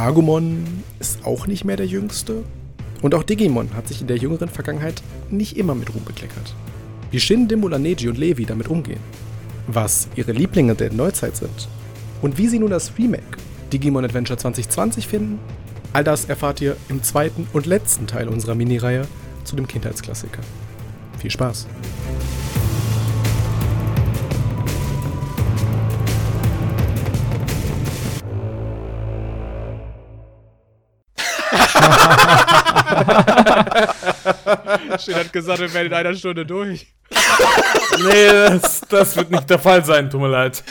Agumon ist auch nicht mehr der Jüngste. Und auch Digimon hat sich in der jüngeren Vergangenheit nicht immer mit Ruhm bekleckert. Wie Shin, Dimula, Neji und Levi damit umgehen. Was ihre Lieblinge der Neuzeit sind. Und wie sie nun das Remake Digimon Adventure 2020 finden, all das erfahrt ihr im zweiten und letzten Teil unserer Minireihe zu dem Kindheitsklassiker. Viel Spaß! Shin hat gesagt, wir werden in einer Stunde durch. nee, das, das wird nicht der Fall sein, tut mir leid.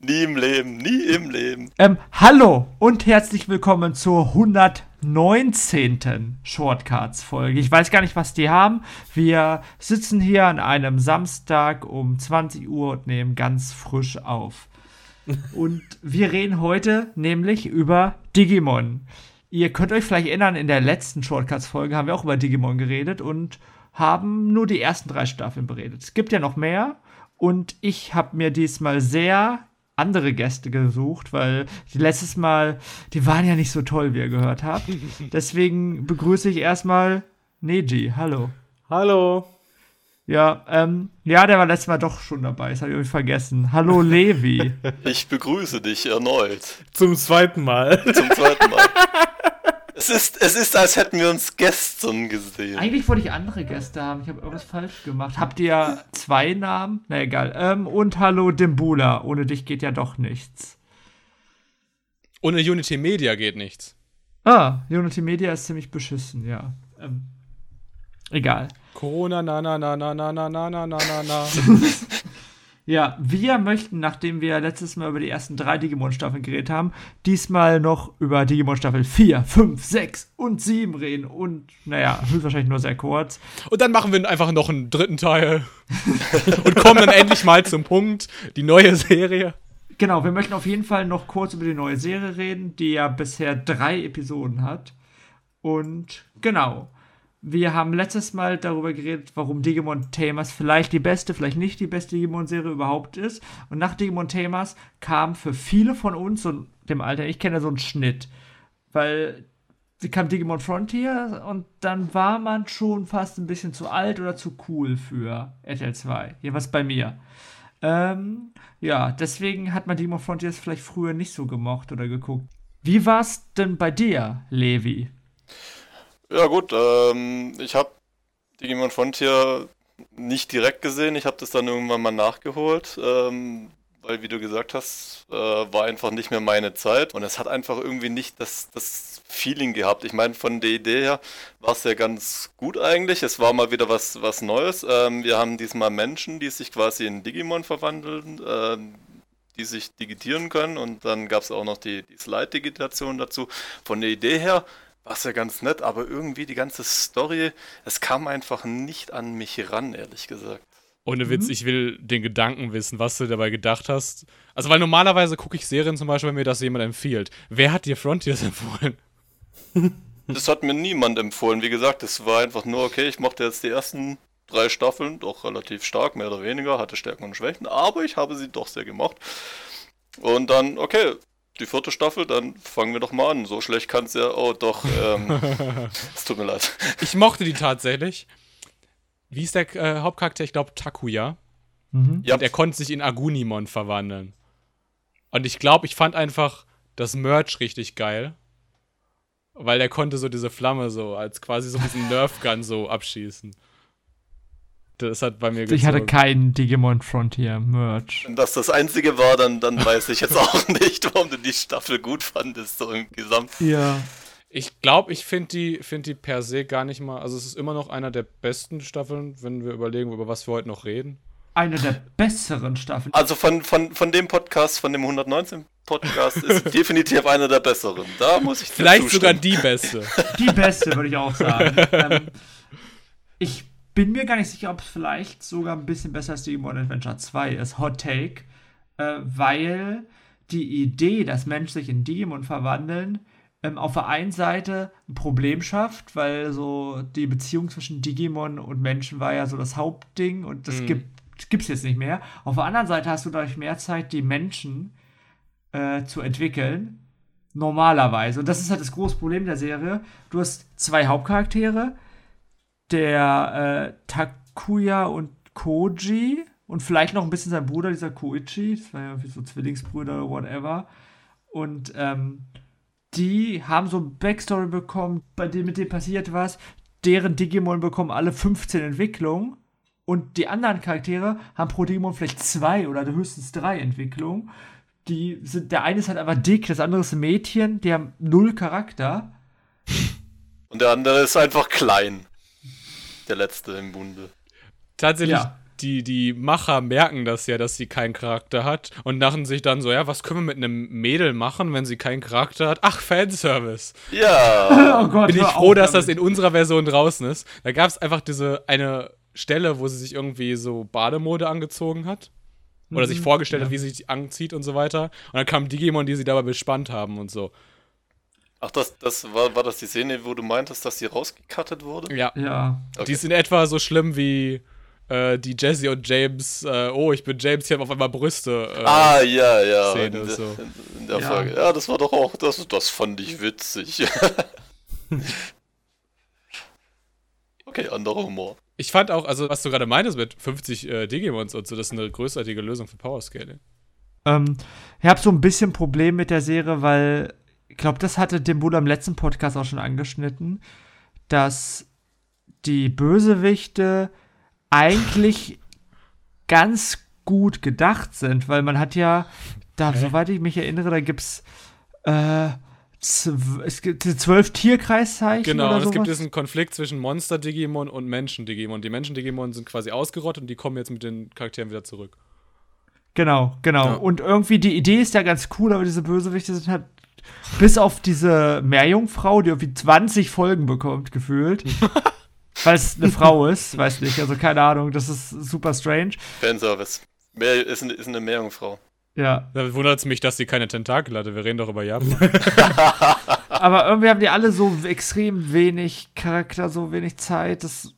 Nie im Leben, nie im Leben. Ähm, hallo und herzlich willkommen zur 119. Shortcards-Folge. Ich weiß gar nicht, was die haben. Wir sitzen hier an einem Samstag um 20 Uhr und nehmen ganz frisch auf. und wir reden heute nämlich über Digimon. Ihr könnt euch vielleicht erinnern, in der letzten Shortcuts-Folge haben wir auch über Digimon geredet und haben nur die ersten drei Staffeln beredet. Es gibt ja noch mehr und ich habe mir diesmal sehr andere Gäste gesucht, weil die letztes Mal, die waren ja nicht so toll, wie ihr gehört habt. Deswegen begrüße ich erstmal Neji. Hallo. Hallo. Ja, ähm, ja, der war letztes Mal doch schon dabei, das habe ich vergessen. Hallo Levi. Ich begrüße dich erneut. Zum zweiten Mal. Zum zweiten Mal. Es ist, es ist, als hätten wir uns gestern gesehen. Eigentlich wollte ich andere Gäste haben. Ich habe irgendwas falsch gemacht. Habt ihr zwei Namen? Na egal. Ähm, und hallo Dimbula. Ohne dich geht ja doch nichts. Ohne Unity Media geht nichts. Ah, Unity Media ist ziemlich beschissen, ja. Ähm, egal. Corona, na, na, na, na, na, na, na, na, na, na. Ja, wir möchten, nachdem wir letztes Mal über die ersten drei Digimon-Staffeln geredet haben, diesmal noch über Digimon Staffel 4, 5, 6 und 7 reden. Und, naja, höchstwahrscheinlich nur sehr kurz. Und dann machen wir einfach noch einen dritten Teil. und kommen dann endlich mal zum Punkt, die neue Serie. Genau, wir möchten auf jeden Fall noch kurz über die neue Serie reden, die ja bisher drei Episoden hat. Und genau, wir haben letztes Mal darüber geredet, warum Digimon Tamers vielleicht die beste, vielleicht nicht die beste Digimon-Serie überhaupt ist. Und nach Digimon Tamers kam für viele von uns und dem Alter, ich kenne so einen Schnitt. Weil sie kam Digimon Frontier und dann war man schon fast ein bisschen zu alt oder zu cool für RTL 2. Hier was bei mir. Ähm, ja, deswegen hat man Digimon Frontiers vielleicht früher nicht so gemocht oder geguckt. Wie war's denn bei dir, Levi? Ja gut, ähm, ich habe Digimon Frontier nicht direkt gesehen. Ich habe das dann irgendwann mal nachgeholt, ähm, weil wie du gesagt hast, äh, war einfach nicht mehr meine Zeit und es hat einfach irgendwie nicht das, das Feeling gehabt. Ich meine, von der Idee her war es ja ganz gut eigentlich. Es war mal wieder was, was Neues. Ähm, wir haben diesmal Menschen, die sich quasi in Digimon verwandeln. Äh, die sich digitieren können und dann gab es auch noch die, die Slide-Digitation dazu. Von der Idee her war ja ganz nett, aber irgendwie die ganze Story, es kam einfach nicht an mich ran, ehrlich gesagt. Ohne Witz, mhm. ich will den Gedanken wissen, was du dabei gedacht hast. Also, weil normalerweise gucke ich Serien zum Beispiel, wenn mir das jemand empfiehlt. Wer hat dir Frontiers empfohlen? Das hat mir niemand empfohlen. Wie gesagt, es war einfach nur, okay, ich mochte jetzt die ersten drei Staffeln, doch relativ stark, mehr oder weniger, hatte Stärken und Schwächen, aber ich habe sie doch sehr gemocht. Und dann, okay, die vierte Staffel, dann fangen wir doch mal an. So schlecht kann es ja. Oh, doch. Ähm, es tut mir leid. Ich mochte die tatsächlich. Wie ist der äh, Hauptcharakter? Ich glaube Takuya. Mhm. Ja. Und er konnte sich in Agunimon verwandeln. Und ich glaube, ich fand einfach das Merch richtig geil. Weil er konnte so diese Flamme so als quasi so diesen Nerf-Gun so abschießen. Das hat bei mir gezogen. Ich hatte keinen Digimon Frontier Merch. Wenn das das einzige war, dann, dann weiß ich jetzt auch nicht, warum du die Staffel gut fandest, so im Gesamt. Ja. Ich glaube, ich finde die, find die per se gar nicht mal. Also, es ist immer noch einer der besten Staffeln, wenn wir überlegen, über was wir heute noch reden. Eine der besseren Staffeln. Also, von, von, von dem Podcast, von dem 119 Podcast, ist definitiv einer der besseren. Da muss ich Vielleicht sogar die beste. Die beste, würde ich auch sagen. ähm, ich bin mir gar nicht sicher, ob es vielleicht sogar ein bisschen besser als Digimon Adventure 2 ist. Hot Take. Äh, weil die Idee, dass Menschen sich in Digimon verwandeln, ähm, auf der einen Seite ein Problem schafft, weil so die Beziehung zwischen Digimon und Menschen war ja so das Hauptding und das mhm. gibt es jetzt nicht mehr. Auf der anderen Seite hast du dadurch mehr Zeit, die Menschen äh, zu entwickeln Normalerweise. Und das ist halt das große Problem der Serie. Du hast zwei Hauptcharaktere, der äh, Takuya und Koji und vielleicht noch ein bisschen sein Bruder, dieser Koichi. Das war ja wie so Zwillingsbrüder oder whatever. Und ähm, die haben so ein Backstory bekommen, bei dem mit dem passiert was. Deren Digimon bekommen alle 15 Entwicklungen. Und die anderen Charaktere haben pro Digimon vielleicht zwei oder höchstens drei Entwicklungen. Die sind, der eine ist halt einfach dick, das andere ist ein Mädchen, die haben null Charakter. Und der andere ist einfach klein. Der letzte im Bunde. Tatsächlich, ja. die, die Macher merken das ja, dass sie keinen Charakter hat und dachten sich dann so, ja, was können wir mit einem Mädel machen, wenn sie keinen Charakter hat? Ach, Fanservice. Ja. oh Gott, Bin ich froh, dass das in unserer Version draußen ist. Da gab es einfach diese eine Stelle, wo sie sich irgendwie so Bademode angezogen hat. Oder mhm, sich vorgestellt ja. hat, wie sie sich anzieht und so weiter. Und dann kamen Digimon, die sie dabei bespannt haben und so. Ach, das, das war, war das die Szene, wo du meintest, dass sie rausgekattet wurde? Ja. ja. Okay. Die ist in etwa so schlimm wie äh, die Jesse und James, äh, oh, ich bin James, hier haben auf einmal Brüste. Äh, ah, ja, ja. Szene, in, so. in, der ja. Folge. Ja, das war doch auch, das, das fand ich witzig. okay, anderer Humor. Ich fand auch, also was du gerade meintest mit 50 äh, Digimons und so, das ist eine großartige Lösung für Powerscaling. Ähm, ich habe so ein bisschen Problem mit der Serie, weil ich glaube, das hatte dem Bruder im letzten Podcast auch schon angeschnitten, dass die Bösewichte eigentlich ganz gut gedacht sind, weil man hat ja, da, okay. soweit ich mich erinnere, da gibt's äh, es gibt zwölf Tierkreiszeichen. Genau, und es gibt diesen Konflikt zwischen Monster-Digimon und Menschen-Digimon. Die Menschen-Digimon sind quasi ausgerottet und die kommen jetzt mit den Charakteren wieder zurück. Genau, genau. Ja. Und irgendwie die Idee ist ja ganz cool, aber diese Bösewichte sind halt bis auf diese Meerjungfrau, die irgendwie 20 Folgen bekommt, gefühlt. weil es eine Frau ist, weiß nicht, also keine Ahnung, das ist super strange. Fanservice. Mehr, ist, ist eine Meerjungfrau. Ja. Da wundert es mich, dass sie keine Tentakel hatte. Wir reden doch über Japan. Aber irgendwie haben die alle so extrem wenig Charakter, so wenig Zeit. Das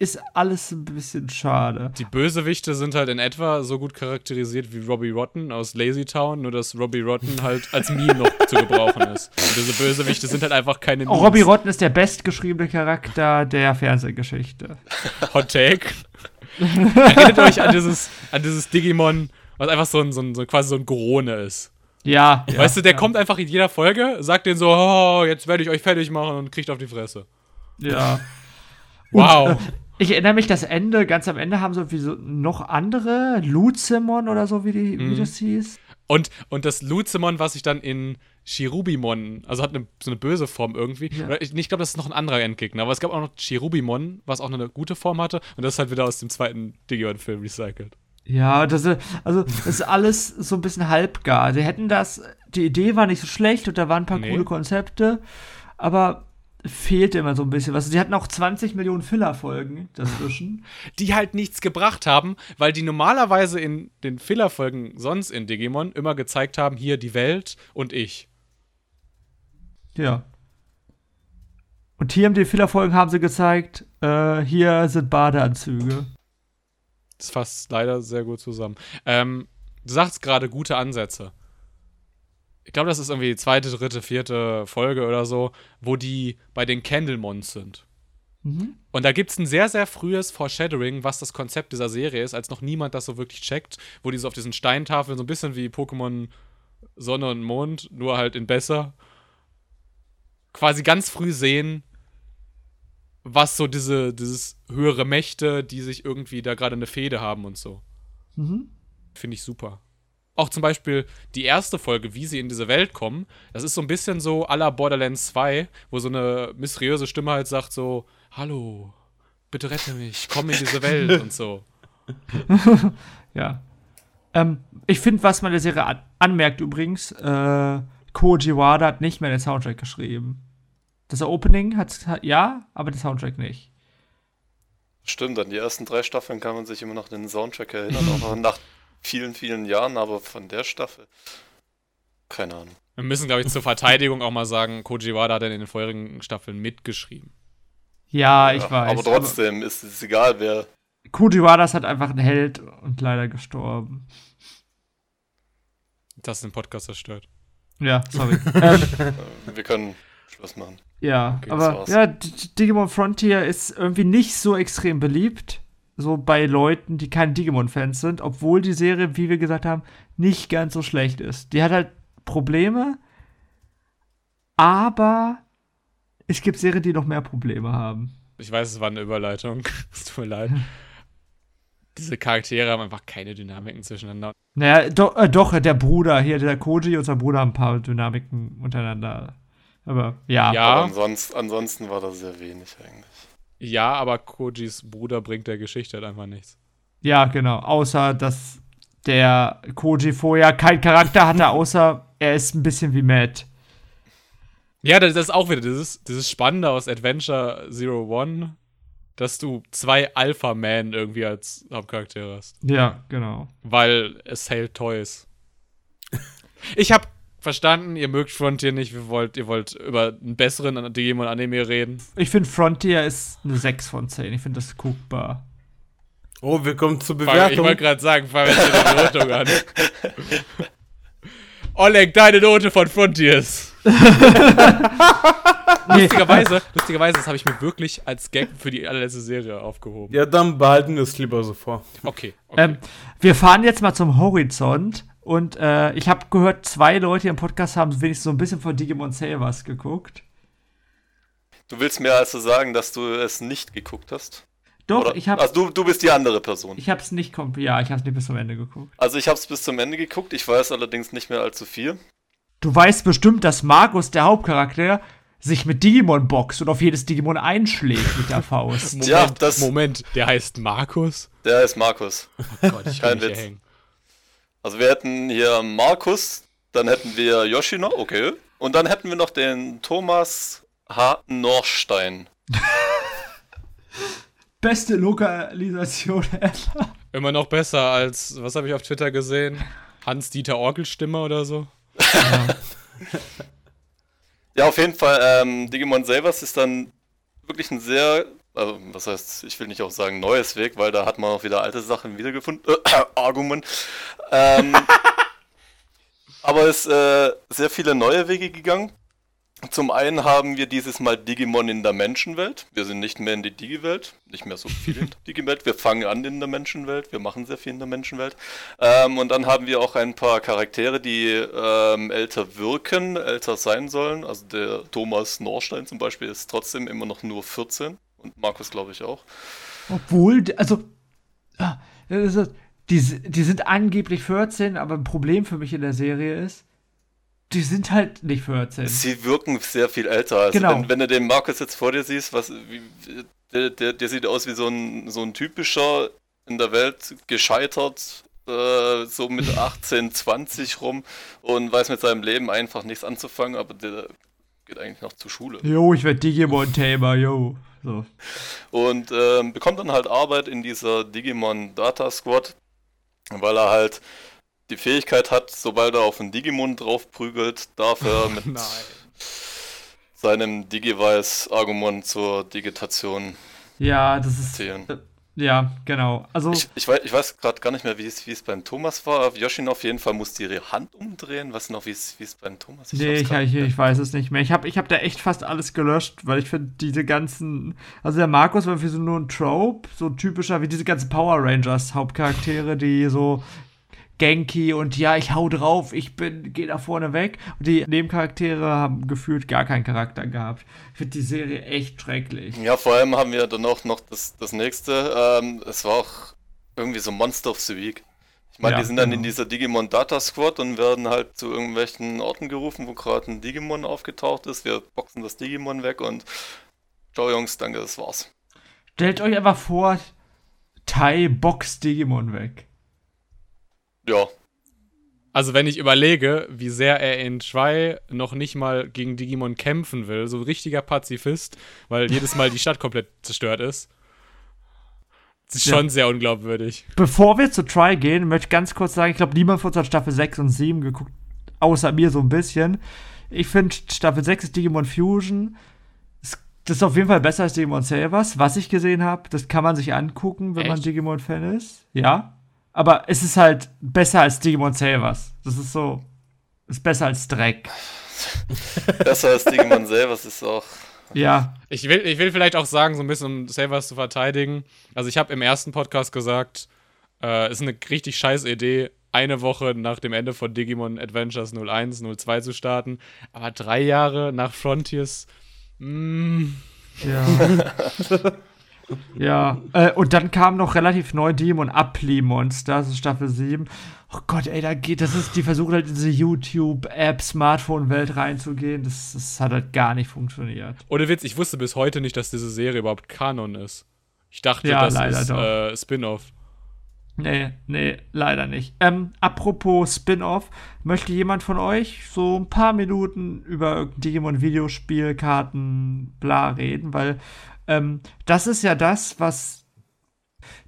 ist alles ein bisschen schade. Die Bösewichte sind halt in etwa so gut charakterisiert wie Robbie Rotten aus Lazy Town, nur dass Robbie Rotten halt als Meme noch zu gebrauchen ist. Und diese Bösewichte sind halt einfach keine Memes. Robbie Rotten ist der bestgeschriebene Charakter der Fernsehgeschichte. Hot Take. Erinnert euch an dieses, an dieses Digimon was einfach so ein, so ein, so quasi so ein Gorone ist. Ja. Weißt ja, du, der ja. kommt einfach in jeder Folge, sagt denen so, oh, jetzt werde ich euch fertig machen und kriegt auf die Fresse. Ja. wow. Und, äh, ich erinnere mich, das Ende, ganz am Ende haben so wie so noch andere, Luzimon oder so, wie, die, mhm. wie das hieß. Und, und das Luzimon, was sich dann in Chirubimon, also hat eine, so eine böse Form irgendwie. Ja. Ich, ich glaube, das ist noch ein anderer Endgegner, aber es gab auch noch Chirubimon, was auch eine gute Form hatte. Und das ist halt wieder aus dem zweiten Digimon-Film recycelt. Ja, das, also, das ist alles so ein bisschen halbgar. Sie hätten das, die Idee war nicht so schlecht und da waren ein paar nee. coole Konzepte, aber fehlte immer so ein bisschen was. Sie hatten auch 20 Millionen Filler-Folgen dazwischen. Die halt nichts gebracht haben, weil die normalerweise in den Filler-Folgen sonst in Digimon immer gezeigt haben, hier die Welt und ich. Ja. Und hier in den Filler-Folgen haben sie gezeigt, äh, hier sind Badeanzüge. Das fasst leider sehr gut zusammen. Ähm, du sagst gerade gute Ansätze. Ich glaube, das ist irgendwie die zweite, dritte, vierte Folge oder so, wo die bei den Candlemons sind. Mhm. Und da gibt es ein sehr, sehr frühes Foreshadowing, was das Konzept dieser Serie ist, als noch niemand das so wirklich checkt, wo die so auf diesen Steintafeln so ein bisschen wie Pokémon Sonne und Mond, nur halt in besser, quasi ganz früh sehen, was so diese, dieses höhere Mächte, die sich irgendwie da gerade eine Fehde haben und so. Mhm. Finde ich super. Auch zum Beispiel die erste Folge, wie sie in diese Welt kommen, das ist so ein bisschen so à la Borderlands 2, wo so eine mysteriöse Stimme halt sagt so, hallo, bitte rette mich, komm in diese Welt und so. ja. Ähm, ich finde, was man der Serie an anmerkt übrigens, äh, Koji Wada hat nicht mehr den Soundtrack geschrieben. Das Opening hat, ja, aber der Soundtrack nicht. Stimmt, an die ersten drei Staffeln kann man sich immer noch den Soundtrack erinnern, auch nach vielen, vielen Jahren, aber von der Staffel. Keine Ahnung. Wir müssen, glaube ich, zur Verteidigung auch mal sagen, Koji Wada hat in den vorherigen Staffeln mitgeschrieben. Ja, ich ja, weiß. Aber trotzdem aber ist es egal, wer. Koji Wada ist halt einfach ein Held und leider gestorben. Das ist den Podcast zerstört. Ja, sorry. ähm, wir können Schluss machen. Ja, okay, aber ja, Digimon Frontier ist irgendwie nicht so extrem beliebt. So bei Leuten, die kein Digimon-Fans sind, obwohl die Serie, wie wir gesagt haben, nicht ganz so schlecht ist. Die hat halt Probleme, aber es gibt Serien, die noch mehr Probleme haben. Ich weiß, es war eine Überleitung. es tut mir leid. Diese Charaktere haben einfach keine Dynamiken zwischeneinander. Naja, do, äh, doch, der Bruder hier, der Koji und sein Bruder haben ein paar Dynamiken untereinander. Aber ja. ja. Aber ansonsten, ansonsten war das sehr wenig eigentlich. Ja, aber Kojis Bruder bringt der Geschichte halt einfach nichts. Ja, genau. Außer, dass der Koji vorher keinen Charakter hatte, außer er ist ein bisschen wie Matt. Ja, das ist auch wieder dieses, dieses Spannende aus Adventure Zero One, dass du zwei Alpha-Man irgendwie als Hauptcharaktere hast. Ja, genau. Weil es hält Toys. ich hab verstanden, ihr mögt Frontier nicht, ihr wollt, ihr wollt über einen besseren Digimon-Anime reden. Ich finde Frontier ist eine 6 von 10. Ich finde das guckbar. Oh, wir kommen zur Bewertung. Ich wollte gerade sagen, fangen wir jetzt die Bewertung an. Oleg, deine Note von Frontiers. lustigerweise, lustigerweise, das habe ich mir wirklich als Gag für die allerletzte Serie aufgehoben. Ja, dann behalten wir es lieber so vor. Okay. okay. Ähm, wir fahren jetzt mal zum Horizont und äh, ich habe gehört, zwei Leute im Podcast haben wenigstens so ein bisschen von Digimon Savers geguckt. Du willst mir also sagen, dass du es nicht geguckt hast? Doch, Oder? ich habe. Also du, du bist die andere Person. Ich habe es nicht komplett. Ja, ich habe es nicht bis zum Ende geguckt. Also ich habe es bis zum Ende geguckt. Ich weiß allerdings nicht mehr allzu viel. Du weißt bestimmt, dass Markus, der Hauptcharakter, sich mit Digimon boxt und auf jedes Digimon einschlägt mit der Faust. Moment, ja, das Moment, der heißt Markus? Der heißt Markus. Oh Gott, ich kann Kein Witz. Hängen. Also wir hätten hier Markus, dann hätten wir Yoshino, okay. Und dann hätten wir noch den Thomas H. Norstein. beste Lokalisation ever. Immer noch besser als, was habe ich auf Twitter gesehen? Hans-Dieter Orgelstimme oder so? Ja. ja, auf jeden Fall. Ähm, Digimon Savers ist dann wirklich ein sehr, also was heißt, ich will nicht auch sagen neues Weg, weil da hat man auch wieder alte Sachen wiedergefunden. Äh, Argument. Ähm, aber es äh, sehr viele neue Wege gegangen. Zum einen haben wir dieses Mal Digimon in der Menschenwelt. Wir sind nicht mehr in die Digi-Welt, nicht mehr so viel in der Digi-Welt. Wir fangen an in der Menschenwelt, wir machen sehr viel in der Menschenwelt. Ähm, und dann haben wir auch ein paar Charaktere, die ähm, älter wirken, älter sein sollen. Also der Thomas Norstein zum Beispiel ist trotzdem immer noch nur 14 und Markus glaube ich auch. Obwohl, also, ah, die, die sind angeblich 14, aber ein Problem für mich in der Serie ist, die sind halt nicht 14. Sie wirken sehr viel älter. Also genau. wenn, wenn, du den Markus jetzt vor dir siehst, was, wie, der, der, der, sieht aus wie so ein, so ein typischer in der Welt gescheitert, äh, so mit 18, 20 rum und weiß mit seinem Leben einfach nichts anzufangen, aber der geht eigentlich noch zur Schule. Jo, ich werde Digimon-Tamer, jo. So. Und ähm, bekommt dann halt Arbeit in dieser Digimon Data Squad, weil er halt die Fähigkeit hat, sobald er auf einen Digimon draufprügelt, darf er mit Nein. seinem Digivice Argumon zur Digitation ja, das ist, zählen. Ja, genau. Also ich, ich weiß, ich weiß gerade gar nicht mehr, wie es, wie es beim Thomas war. Yoshin auf jeden Fall musste ihre Hand umdrehen. Was noch, wie es, wie es beim Thomas ich Nee, ich, ich, ich, weiß es nicht mehr. Ich habe ich hab da echt fast alles gelöscht, weil ich finde, diese ganzen. Also der Markus war für so nur ein Trope, so typischer wie diese ganzen Power Rangers Hauptcharaktere, die so Genki und ja, ich hau drauf, ich bin, geh da vorne weg. Und die Nebencharaktere haben gefühlt gar keinen Charakter gehabt. Ich finde die Serie echt schrecklich. Ja, vor allem haben wir dann auch noch das, das nächste. Ähm, es war auch irgendwie so Monster of the Week. Ich meine, ja, die sind dann genau. in dieser Digimon Data Squad und werden halt zu irgendwelchen Orten gerufen, wo gerade ein Digimon aufgetaucht ist. Wir boxen das Digimon weg und ciao Jungs, danke, das war's. Stellt euch einfach vor, Tai boxt Digimon weg. Ja. Also wenn ich überlege, wie sehr er in 2 noch nicht mal gegen Digimon kämpfen will, so ein richtiger Pazifist, weil jedes Mal die Stadt komplett zerstört ist. Das ist schon ja. sehr unglaubwürdig. Bevor wir zu Try gehen, möchte ich ganz kurz sagen, ich glaube, niemand von uns hat Staffel 6 und 7 geguckt, außer mir so ein bisschen. Ich finde, Staffel 6 ist Digimon Fusion. Das ist auf jeden Fall besser als Digimon Savers, was ich gesehen habe. Das kann man sich angucken, wenn Echt? man Digimon-Fan ist. Ja aber es ist halt besser als Digimon Savers. Das ist so. Ist besser als Dreck. besser als Digimon das ist auch. Ja. Ich will, ich will vielleicht auch sagen, so ein bisschen, um Savers zu verteidigen. Also, ich habe im ersten Podcast gesagt, äh, ist eine richtig scheiß Idee, eine Woche nach dem Ende von Digimon Adventures 01, 02 zu starten. Aber drei Jahre nach Frontiers. Mh. Mm. Ja. ja. Äh, und dann kam noch relativ neu Digimon Appli Monster, das ist Staffel 7. Oh Gott, ey, da geht, das ist, die versuchen halt in diese YouTube-App, Smartphone-Welt reinzugehen. Das, das hat halt gar nicht funktioniert. Ohne Witz, ich wusste bis heute nicht, dass diese Serie überhaupt Kanon ist. Ich dachte, ja, das ist äh, Spin-off. Nee, nee, leider nicht. Ähm, apropos Spin-off, möchte jemand von euch so ein paar Minuten über irgendein Digimon-Videospiel, Karten, bla reden? Weil ähm, das ist ja das, was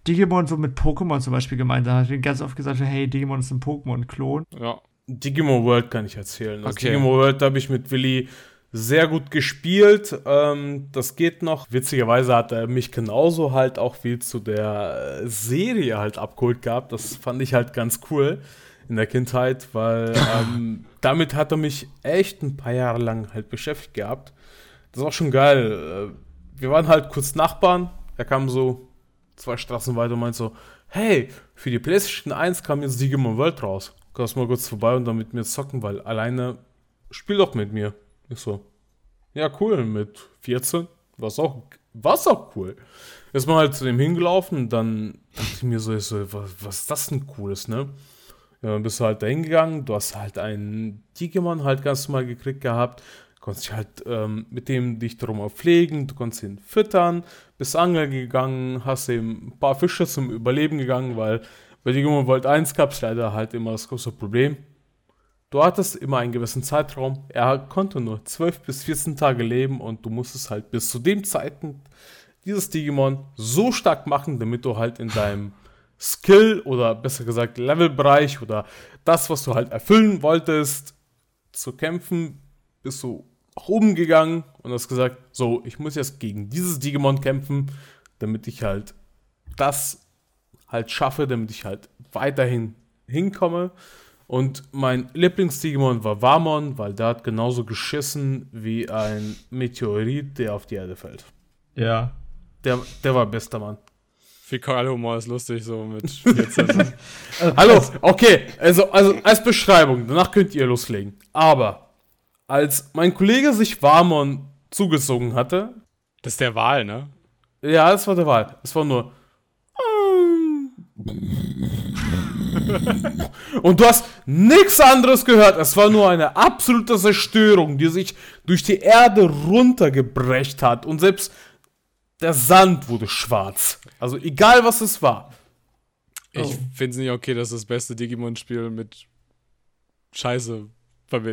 Digimon so mit Pokémon zum Beispiel gemeinsam hat. Ich habe ganz oft gesagt, hey, Digimon ist ein Pokémon-Klon. Ja. Digimon World kann ich erzählen. Also okay. Digimon World habe ich mit Willi sehr gut gespielt. Ähm, das geht noch. Witzigerweise hat er mich genauso halt auch wie zu der Serie halt abgeholt gehabt. Das fand ich halt ganz cool in der Kindheit, weil ähm, damit hat er mich echt ein paar Jahre lang halt beschäftigt gehabt. Das war schon geil. Äh, wir waren halt kurz Nachbarn. Er kam so zwei Straßen weiter und meinte so, hey, für die PlayStation 1 kam jetzt Digimon World raus. Kannst mal kurz vorbei und dann mit mir zocken, weil alleine spiel doch mit mir. Ich so, ja, cool, mit 14. Was auch, was auch cool. Ist man halt zu dem hingelaufen dann dachte ich mir so, ich so was, was ist das denn Cooles, ne? Ja, dann bist du halt da hingegangen, du hast halt einen Digimon halt ganz normal gekriegt gehabt, konntest dich halt ähm, mit dem dich darum pflegen, du konntest ihn füttern, bist angeln gegangen, hast ihm ein paar Fische zum Überleben gegangen, weil bei Digimon World 1 gab es leider halt immer das große Problem. Du hattest immer einen gewissen Zeitraum. Er konnte nur 12 bis 14 Tage leben und du musstest halt bis zu dem Zeitpunkt dieses Digimon so stark machen, damit du halt in deinem Skill oder besser gesagt Levelbereich oder das, was du halt erfüllen wolltest, zu kämpfen, bist du nach oben gegangen und hast gesagt, so, ich muss jetzt gegen dieses Digimon kämpfen, damit ich halt das halt schaffe, damit ich halt weiterhin hinkomme. Und mein Lieblings-Digimon war Wamon, weil der hat genauso geschissen wie ein Meteorit, der auf die Erde fällt. Ja. Der, der war bester Mann. Fäkalhumor ist lustig, so mit 14. Hallo, okay, also, also als Beschreibung, danach könnt ihr loslegen. Aber als mein Kollege sich Wamon zugezogen hatte. Das ist der Wahl, ne? Ja, das war der Wahl. Es war nur. Und du hast nichts anderes gehört. Es war nur eine absolute Zerstörung, die sich durch die Erde runtergebrecht hat. Und selbst der Sand wurde schwarz. Also egal, was es war. Ich oh. finde es nicht okay, dass das beste Digimon-Spiel mit Scheiße.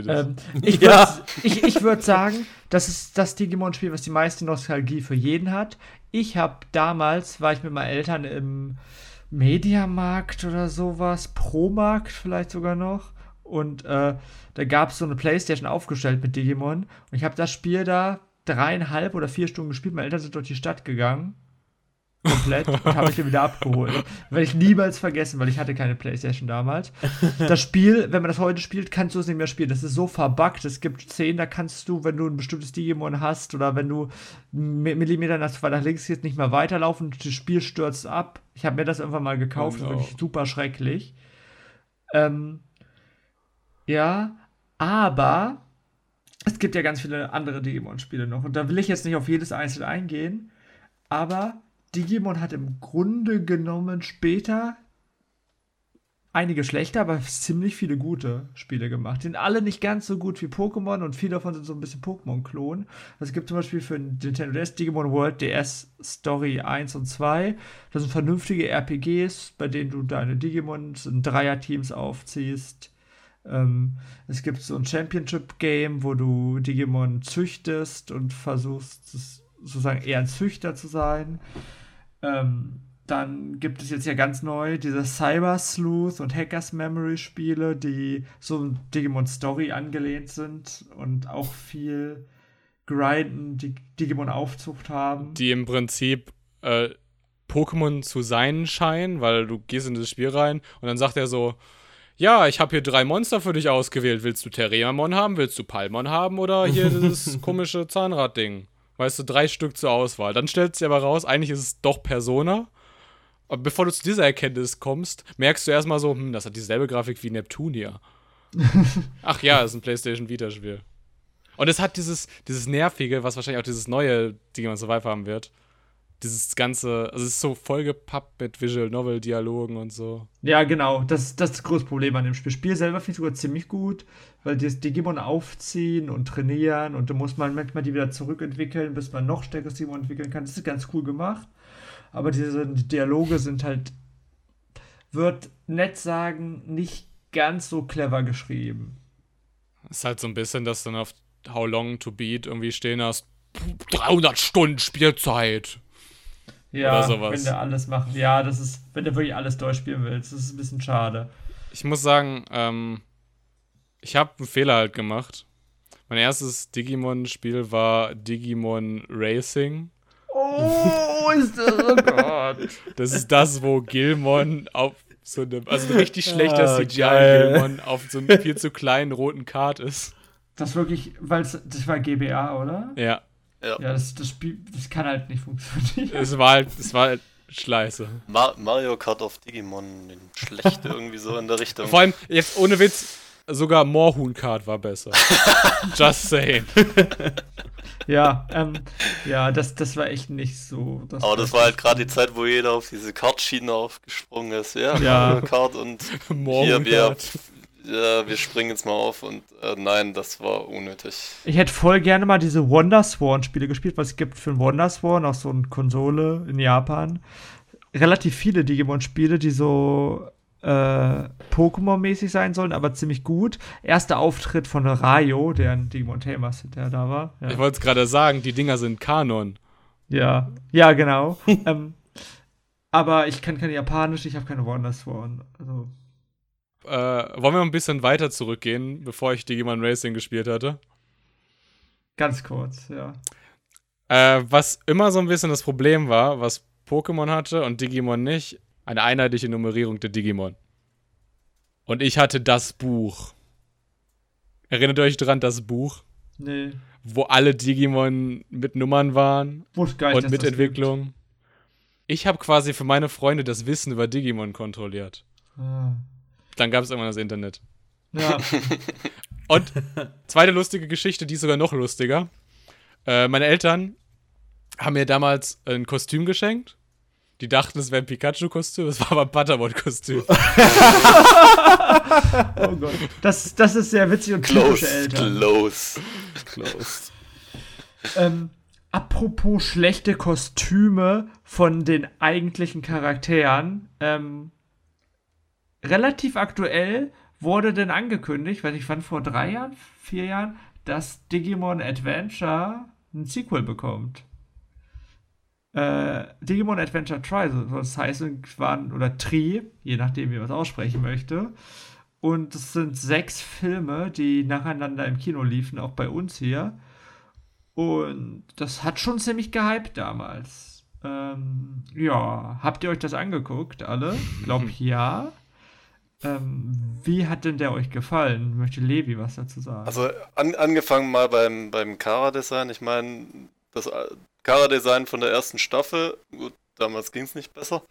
Ähm, ich würde ja. ich, ich würd sagen, das ist das Digimon-Spiel, was die meiste Nostalgie für jeden hat. Ich habe damals, war ich mit meinen Eltern im Mediamarkt oder sowas, Promarkt vielleicht sogar noch. Und äh, da gab es so eine Playstation aufgestellt mit Digimon. Und ich habe das Spiel da dreieinhalb oder vier Stunden gespielt. Meine Eltern sind durch die Stadt gegangen. Komplett. und habe ich wieder abgeholt. Werde ich niemals vergessen, weil ich hatte keine Playstation damals. Das Spiel, wenn man das heute spielt, kannst du es nicht mehr spielen. Das ist so verbuggt. Es gibt Szenen, da kannst du, wenn du ein bestimmtes Digimon hast oder wenn du Millimeter nach, nach links gehst, nicht mehr weiterlaufen. Das Spiel stürzt ab. Ich habe mir das irgendwann mal gekauft. Oh no. Das ist wirklich super schrecklich. Ähm, ja, aber es gibt ja ganz viele andere Digimon-Spiele noch. Und da will ich jetzt nicht auf jedes einzelne eingehen. Aber Digimon hat im Grunde genommen später einige schlechte, aber ziemlich viele gute Spiele gemacht. Sind alle nicht ganz so gut wie Pokémon und viele davon sind so ein bisschen Pokémon-Klon. Es gibt zum Beispiel für Nintendo DS Digimon World DS Story 1 und 2. Das sind vernünftige RPGs, bei denen du deine Digimons in Dreierteams aufziehst. Ähm, es gibt so ein Championship-Game, wo du Digimon züchtest und versuchst, sozusagen eher ein Züchter zu sein. Ähm, dann gibt es jetzt ja ganz neu diese Cyber Sleuth und Hackers Memory Spiele, die so Digimon Story angelehnt sind und auch viel Grinden, die Digimon Aufzucht haben. Die im Prinzip äh, Pokémon zu sein scheinen, weil du gehst in das Spiel rein und dann sagt er so, ja, ich habe hier drei Monster für dich ausgewählt. Willst du Terriermon haben? Willst du Palmon haben? Oder hier dieses komische Zahnradding? Weißt du, drei Stück zur Auswahl. Dann stellt sich aber raus, eigentlich ist es doch Persona. Aber bevor du zu dieser Erkenntnis kommst, merkst du erstmal so, hm, das hat dieselbe Grafik wie Neptunia. Ach ja, ist ein PlayStation Vita-Spiel. Und es hat dieses, dieses Nervige, was wahrscheinlich auch dieses neue Digimon Survive haben wird dieses ganze, also es ist so vollgepappt mit Visual Novel Dialogen und so. Ja, genau, das, das ist das große Problem an dem Spiel. Spiel selber finde ich sogar ziemlich gut, weil die Digimon aufziehen und trainieren und da muss man manchmal die wieder zurückentwickeln, bis man noch stärkeres Digimon entwickeln kann. Das ist ganz cool gemacht, aber diese Dialoge sind halt, wird nett sagen, nicht ganz so clever geschrieben. Ist halt so ein bisschen, dass dann auf How Long to Beat irgendwie stehen hast, 300 Stunden Spielzeit. Ja, sowas. wenn du alles machen. Ja, das ist, wenn du wirklich alles durchspielen willst, das ist ein bisschen schade. Ich muss sagen, ähm, ich habe einen Fehler halt gemacht. Mein erstes Digimon-Spiel war Digimon Racing. Oh, ist das, oh Gott. Das ist das, wo Gilmon auf so einem, also ein richtig schlechter ah, CGI-Gilmon auf so einem viel zu kleinen roten Kart ist. Das wirklich, weil das war GBA, oder? Ja. Ja, ja das, das Spiel, das kann halt nicht funktionieren. Es war halt, es war halt Schleiße. Ma Mario Kart auf Digimon, schlecht irgendwie so in der Richtung. Vor allem, jetzt ohne Witz, sogar Moorhuhn Kart war besser. Just saying. ja, ähm, ja, das, das war echt nicht so. Das Aber das war halt gerade die Zeit, wo jeder auf diese Kartschiene aufgesprungen ist. Ja, ja. Mario Kart und hier, wir, ja, wir springen jetzt mal auf und äh, nein, das war unnötig. Ich hätte voll gerne mal diese Wondersworn-Spiele gespielt, was es gibt für ein Wondersworn, auch so eine Konsole in Japan. Relativ viele Digimon-Spiele, die so äh, Pokémon-mäßig sein sollen, aber ziemlich gut. Erster Auftritt von Rayo, der ein Digimon Tamers, der da war. Ja. Ich wollte es gerade sagen, die Dinger sind Kanon. Ja, ja, genau. ähm, aber ich kann kein Japanisch, ich habe keine Wondersworn. Also äh, wollen wir ein bisschen weiter zurückgehen, bevor ich Digimon Racing gespielt hatte? Ganz kurz, ja. Äh, was immer so ein bisschen das Problem war, was Pokémon hatte und Digimon nicht, eine einheitliche Nummerierung der Digimon. Und ich hatte das Buch. Erinnert ihr euch dran, das Buch? Nee. Wo alle Digimon mit Nummern waren geil, und mit Entwicklung. Ich habe quasi für meine Freunde das Wissen über Digimon kontrolliert. Ah. Dann gab es irgendwann das Internet. Ja. Und zweite lustige Geschichte, die ist sogar noch lustiger. Äh, meine Eltern haben mir damals ein Kostüm geschenkt. Die dachten, es wäre ein Pikachu-Kostüm, es war aber ein Buttermont-Kostüm. oh Gott. Das, das ist sehr witzig und typische Eltern. Close. Close. ähm, apropos schlechte Kostüme von den eigentlichen Charakteren. Ähm, relativ aktuell wurde denn angekündigt, weil ich fand vor drei Jahren, vier Jahren, dass Digimon Adventure ein Sequel bekommt. Äh, Digimon Adventure Tri, so das heißt, waren, oder Tri, je nachdem, wie man es aussprechen möchte. Und es sind sechs Filme, die nacheinander im Kino liefen, auch bei uns hier. Und das hat schon ziemlich gehypt damals. Ähm, ja, habt ihr euch das angeguckt, alle? Glaub ja. Ähm, wie hat denn der euch gefallen? Möchte Levi was dazu sagen? Also an, angefangen mal beim, beim Kara-Design. Ich meine, das Kara-Design von der ersten Staffel, gut, damals ging es nicht besser.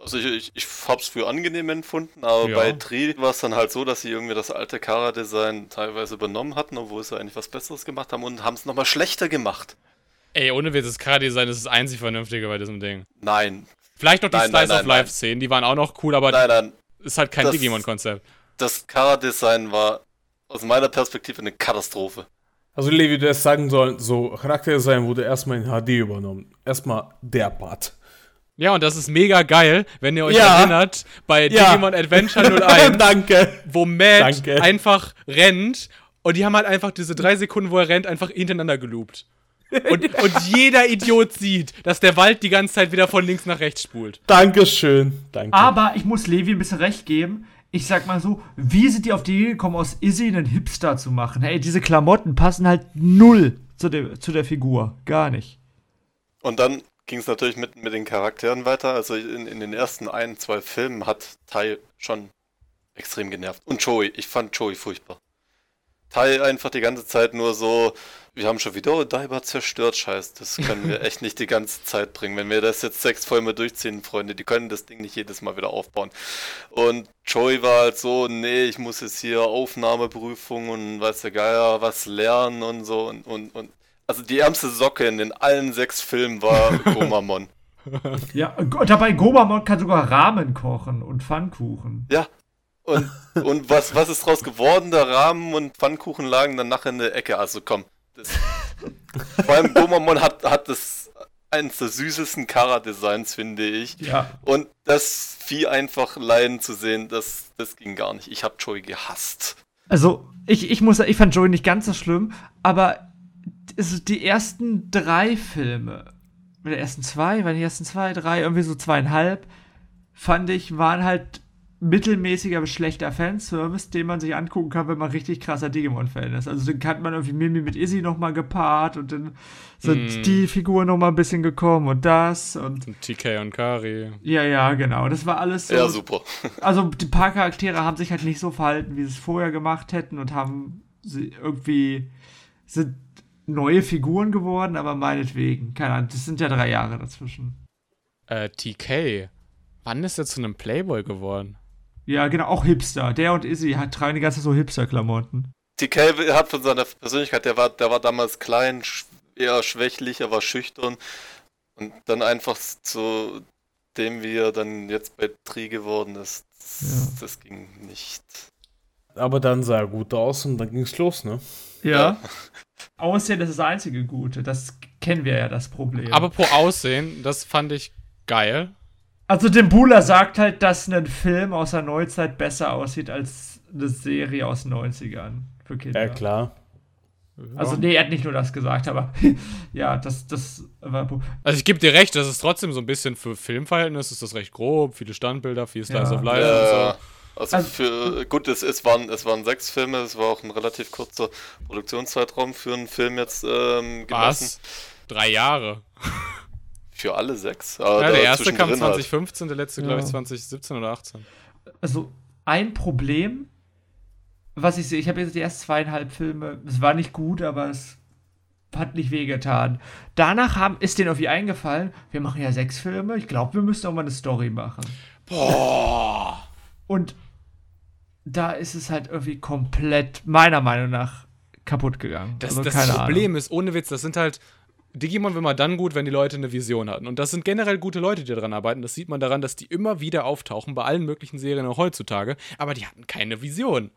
Also ich, ich, ich habe es für angenehm empfunden, aber ja. bei Tri war es dann halt so, dass sie irgendwie das alte Kara-Design teilweise übernommen hatten, obwohl sie eigentlich was Besseres gemacht haben und haben es nochmal schlechter gemacht. Ey, ohne Witz, das Kara-Design ist das einzig Vernünftige bei diesem Ding. Nein. Vielleicht noch die nein, Slice of Life-Szenen, die waren auch noch cool, aber nein, nein. Ist halt kein Digimon-Konzept. Das Chara-Design war aus meiner Perspektive eine Katastrophe. Also Levi, du hättest sagen sollen, so Charakterdesign wurde erstmal in HD übernommen. Erstmal der Part. Ja, und das ist mega geil, wenn ihr euch ja. erinnert, bei ja. Digimon Adventure 01, Danke. wo Matt Danke. einfach rennt und die haben halt einfach diese drei Sekunden, wo er rennt, einfach hintereinander geloopt. Und, und jeder Idiot sieht, dass der Wald die ganze Zeit wieder von links nach rechts spult. Dankeschön. Danke. Aber ich muss Levi ein bisschen recht geben. Ich sag mal so, wie sind die auf die Idee gekommen, aus Izzy einen Hipster zu machen? Hey, diese Klamotten passen halt null zu der, zu der Figur. Gar nicht. Und dann ging es natürlich mit, mit den Charakteren weiter. Also in, in den ersten ein, zwei Filmen hat Tai schon extrem genervt. Und Joey, ich fand Joey furchtbar. Tai einfach die ganze Zeit nur so, wir haben schon wieder Odaiba zerstört, scheiß, das können wir echt nicht die ganze Zeit bringen. Wenn wir das jetzt sechs Folgen durchziehen, Freunde, die können das Ding nicht jedes Mal wieder aufbauen. Und Joey war halt so, nee, ich muss jetzt hier Aufnahmeprüfung und weiß der Geier was lernen und so und, und, und also die ärmste Socke in den allen sechs Filmen war Gomamon. ja, dabei Gomamon kann sogar Ramen kochen und Pfannkuchen. Ja, und, und was, was ist draus geworden? Der Rahmen und Pfannkuchen lagen dann nachher in der Ecke. Also komm. Das, vor allem Gomamon hat, hat das eines der süßesten Kara-Designs, finde ich. Ja. Und das Vieh einfach leiden zu sehen, das, das ging gar nicht. Ich habe Joey gehasst. Also, ich, ich muss ich fand Joey nicht ganz so schlimm, aber die ersten drei Filme, oder ersten zwei, waren die ersten zwei, drei, irgendwie so zweieinhalb, fand ich, waren halt mittelmäßiger bis schlechter Fanservice, den man sich angucken kann, wenn man richtig krasser Digimon-Fan ist. Also dann hat man irgendwie Mimi mit Izzy nochmal gepaart und dann sind mm. die Figuren nochmal ein bisschen gekommen und das und, und TK und Kari. Ja, ja, genau. Das war alles so. Ja, super. also die paar Charaktere haben sich halt nicht so verhalten, wie sie es vorher gemacht hätten und haben sie irgendwie sind neue Figuren geworden, aber meinetwegen. Keine Ahnung, das sind ja drei Jahre dazwischen. Äh, TK. Wann ist er zu einem Playboy geworden? Ja, genau, auch Hipster. Der und Izzy hat, tragen die ganze so Hipster-Klamotten. TK hat von seiner Persönlichkeit, der war, der war damals klein, eher schwächlich, er war schüchtern. Und dann einfach zu dem, wie er dann jetzt bei Tri geworden ist, das, ja. das ging nicht. Aber dann sah er gut aus und dann ging es los, ne? Ja. ja. Aussehen ist das einzige Gute. Das kennen wir ja, das Problem. Aber pro Aussehen, das fand ich geil. Also dem Bula sagt halt, dass ein Film aus der Neuzeit besser aussieht als eine Serie aus den 90ern für Kinder. Ja, klar. Also, nee, er hat nicht nur das gesagt, aber ja, das, das war. Also, ich gebe dir recht, das ist trotzdem so ein bisschen für Filmverhältnis, ist das recht grob, viele Standbilder, viel Slice ja. of Life ja, und so. Also, also für, gut, es, es, waren, es waren sechs Filme, es war auch ein relativ kurzer Produktionszeitraum für einen Film jetzt ähm, Was? Drei Jahre. Für alle sechs? Ah, ja, der erste kam 2015, halt. der letzte, ja. glaube ich, 2017 oder 18. Also, ein Problem, was ich sehe, ich habe jetzt die ersten zweieinhalb Filme, es war nicht gut, aber es hat nicht wehgetan. Danach haben, ist denen irgendwie eingefallen, wir machen ja sechs Filme, ich glaube, wir müssen auch mal eine Story machen. Boah! Und da ist es halt irgendwie komplett, meiner Meinung nach, kaputt gegangen. Das, also, das Problem Ahnung. ist, ohne Witz, das sind halt Digimon will mal dann gut, wenn die Leute eine Vision hatten. Und das sind generell gute Leute, die daran arbeiten. Das sieht man daran, dass die immer wieder auftauchen, bei allen möglichen Serien auch heutzutage. Aber die hatten keine Vision.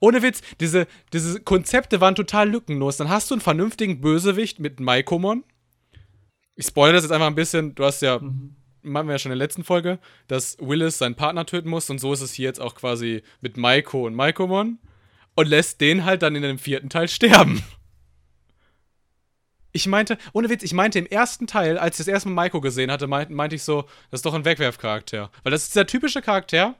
Ohne Witz, diese, diese Konzepte waren total lückenlos. Dann hast du einen vernünftigen Bösewicht mit Maikomon. Ich spoilere das jetzt einfach ein bisschen. Du hast ja, mhm. machen wir ja schon in der letzten Folge, dass Willis seinen Partner töten muss. Und so ist es hier jetzt auch quasi mit Maiko und Maikomon. Und lässt den halt dann in dem vierten Teil sterben. Ich meinte, ohne Witz, ich meinte im ersten Teil, als ich das erste Mal Maiko gesehen hatte, meinte, meinte ich so, das ist doch ein Wegwerfcharakter. Weil das ist dieser typische Charakter,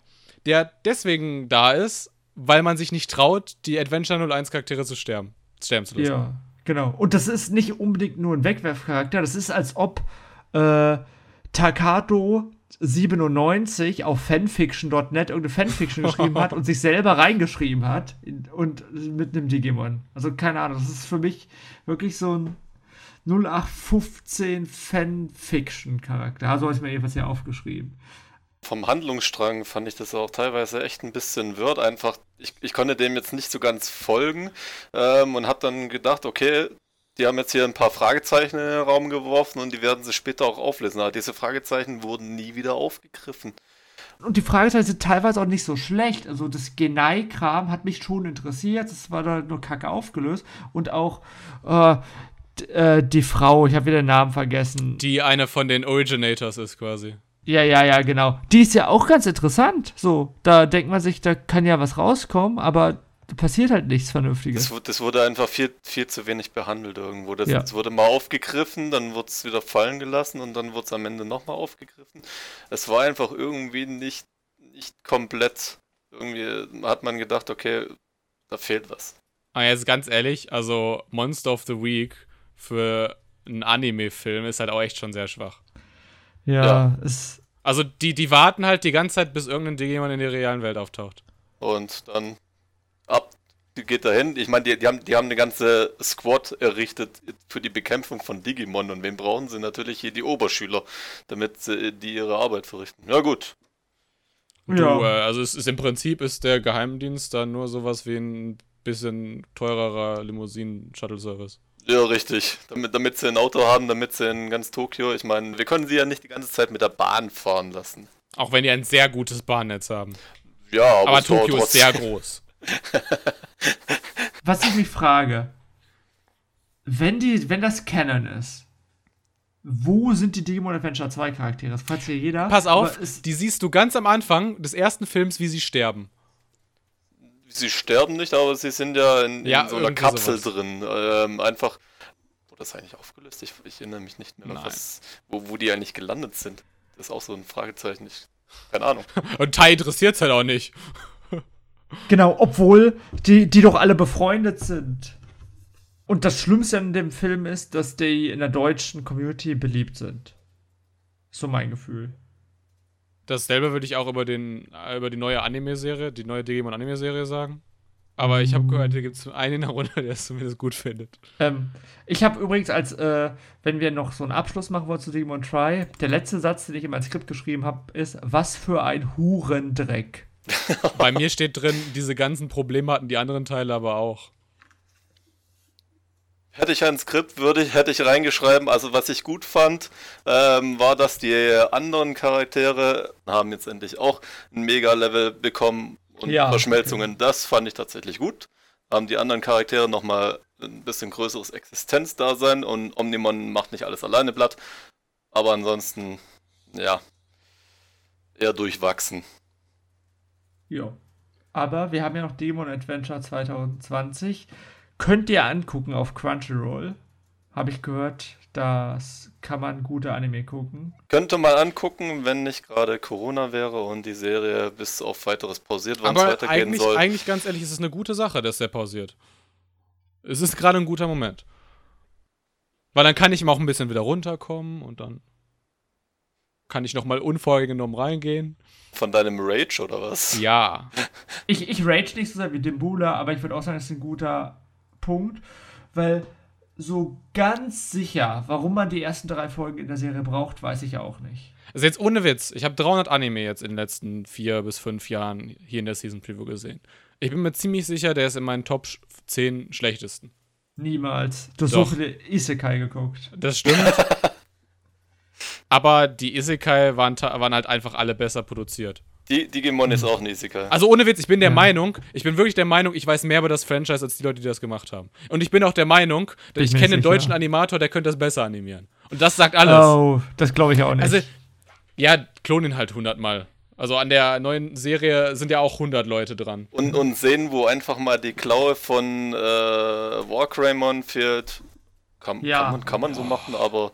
der deswegen da ist, weil man sich nicht traut, die Adventure 01 Charaktere zu sterben, sterben zu lassen. Ja, genau. Und das ist nicht unbedingt nur ein Wegwerfcharakter, das ist als ob äh, Takato 97 auf fanfiction.net irgendeine Fanfiction geschrieben hat und sich selber reingeschrieben hat und mit einem Digimon. Also keine Ahnung, das ist für mich wirklich so ein 0815 Fanfiction-Charakter. So habe ich mir jedenfalls hier aufgeschrieben. Vom Handlungsstrang fand ich das auch teilweise echt ein bisschen wirr. Einfach, ich, ich konnte dem jetzt nicht so ganz folgen ähm, und habe dann gedacht, okay, die haben jetzt hier ein paar Fragezeichen in den Raum geworfen und die werden sie später auch auflösen. Aber diese Fragezeichen wurden nie wieder aufgegriffen. Und die Fragezeichen sind teilweise auch nicht so schlecht. Also das Genei-Kram hat mich schon interessiert. Das war da nur kacke aufgelöst. Und auch äh, äh, die Frau, ich habe wieder den Namen vergessen. Die eine von den Originators ist quasi. Ja, ja, ja, genau. Die ist ja auch ganz interessant. So, da denkt man sich, da kann ja was rauskommen, aber da passiert halt nichts Vernünftiges. Das, das wurde einfach viel, viel zu wenig behandelt irgendwo. Das, ja. das wurde mal aufgegriffen, dann wurde es wieder fallen gelassen und dann wurde es am Ende nochmal aufgegriffen. Es war einfach irgendwie nicht, nicht komplett. Irgendwie hat man gedacht, okay, da fehlt was. Aber jetzt ganz ehrlich, also Monster of the Week für einen Anime-Film ist halt auch echt schon sehr schwach. Ja, ja. es. Also die, die warten halt die ganze Zeit, bis irgendein Digimon in der realen Welt auftaucht. Und dann ab geht dahin. Ich meine, die, die, haben, die haben eine ganze Squad errichtet für die Bekämpfung von Digimon. Und wen brauchen sie? Natürlich hier die Oberschüler, damit sie, die ihre Arbeit verrichten. Ja, gut. Du, ja. Äh, also es ist im Prinzip ist der Geheimdienst da nur sowas wie ein bisschen teurerer Limousinen-Shuttle-Service. Ja, richtig. Damit, damit sie ein Auto haben, damit sie in ganz Tokio, ich meine, wir können sie ja nicht die ganze Zeit mit der Bahn fahren lassen. Auch wenn die ein sehr gutes Bahnnetz haben. Ja, aber, aber Tokio ist sehr groß. Was ich mich frage, wenn, die, wenn das Canon ist, wo sind die Digimon Adventure 2 Charaktere? Das fragt ja jeder. Pass auf, die siehst du ganz am Anfang des ersten Films, wie sie sterben. Sie sterben nicht, aber sie sind ja in, ja, in so einer Kapsel sowas. drin. Ähm, einfach. Wurde das eigentlich aufgelöst? Ich, ich erinnere mich nicht mehr, was, wo, wo die eigentlich gelandet sind. Das ist auch so ein Fragezeichen. Ich, keine Ahnung. Und Tai interessiert es halt auch nicht. Genau, obwohl die, die doch alle befreundet sind. Und das Schlimmste an dem Film ist, dass die in der deutschen Community beliebt sind. So mein Gefühl. Dasselbe würde ich auch über, den, über die neue Anime-Serie, die neue Digimon Anime-Serie sagen. Aber ich habe gehört, hier gibt es einen in der Runde, der es zumindest gut findet. Ähm, ich habe übrigens als, äh, wenn wir noch so einen Abschluss machen wollen zu Digimon Try, der letzte Satz, den ich in mein Skript geschrieben habe, ist, was für ein Hurendreck. Bei mir steht drin, diese ganzen Probleme hatten die anderen Teile aber auch. Hätte ich ein Skript, würde ich, hätte ich reingeschrieben, also was ich gut fand, ähm, war, dass die anderen Charaktere haben jetzt endlich auch ein Mega-Level bekommen und ja, Verschmelzungen. Das fand ich tatsächlich gut. Haben die anderen Charaktere nochmal ein bisschen größeres Existenzdasein und Omnimon macht nicht alles alleine platt. Aber ansonsten, ja, eher durchwachsen. Ja. Aber wir haben ja noch Demon Adventure 2020. Könnt ihr angucken auf Crunchyroll. Habe ich gehört, das kann man gute Anime gucken. Könnte mal angucken, wenn nicht gerade Corona wäre und die Serie bis auf weiteres pausiert, wann es weitergehen eigentlich, soll. Eigentlich, ganz ehrlich, ist es eine gute Sache, dass der pausiert. Es ist gerade ein guter Moment. Weil dann kann ich ihm auch ein bisschen wieder runterkommen und dann kann ich nochmal unvorgenommen reingehen. Von deinem Rage oder was? Ja. ich, ich rage nicht so sehr wie Dimbula, aber ich würde auch sagen, das ist ein guter Punkt, weil so ganz sicher, warum man die ersten drei Folgen in der Serie braucht, weiß ich auch nicht. Also jetzt ohne Witz, ich habe 300 Anime jetzt in den letzten vier bis fünf Jahren hier in der Season Preview gesehen. Ich bin mir ziemlich sicher, der ist in meinen Top 10 schlechtesten. Niemals. Du hast so viele Isekai geguckt. Das stimmt. Aber die Isekai waren, waren halt einfach alle besser produziert. Die, Digimon ist auch ein Isekai. Also ohne Witz, ich bin der ja. Meinung, ich bin wirklich der Meinung, ich weiß mehr über das Franchise als die Leute, die das gemacht haben. Und ich bin auch der Meinung, ich, ich kenne einen deutschen Animator, der könnte das besser animieren. Und das sagt alles. Oh, das glaube ich auch nicht. Also, ja, klon ihn halt hundertmal. Also an der neuen Serie sind ja auch 100 Leute dran. Und, und sehen, wo einfach mal die Klaue von äh, Warcraymon fehlt. Kann, ja. kann, man, kann man so machen, aber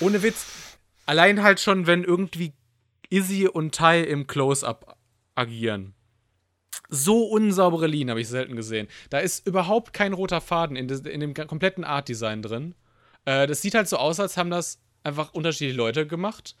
ohne Witz. Allein halt schon, wenn irgendwie Izzy und Tai im Close-Up agieren. So unsaubere Linien habe ich selten gesehen. Da ist überhaupt kein roter Faden in, in dem kompletten Art-Design drin. Äh, das sieht halt so aus, als haben das einfach unterschiedliche Leute gemacht.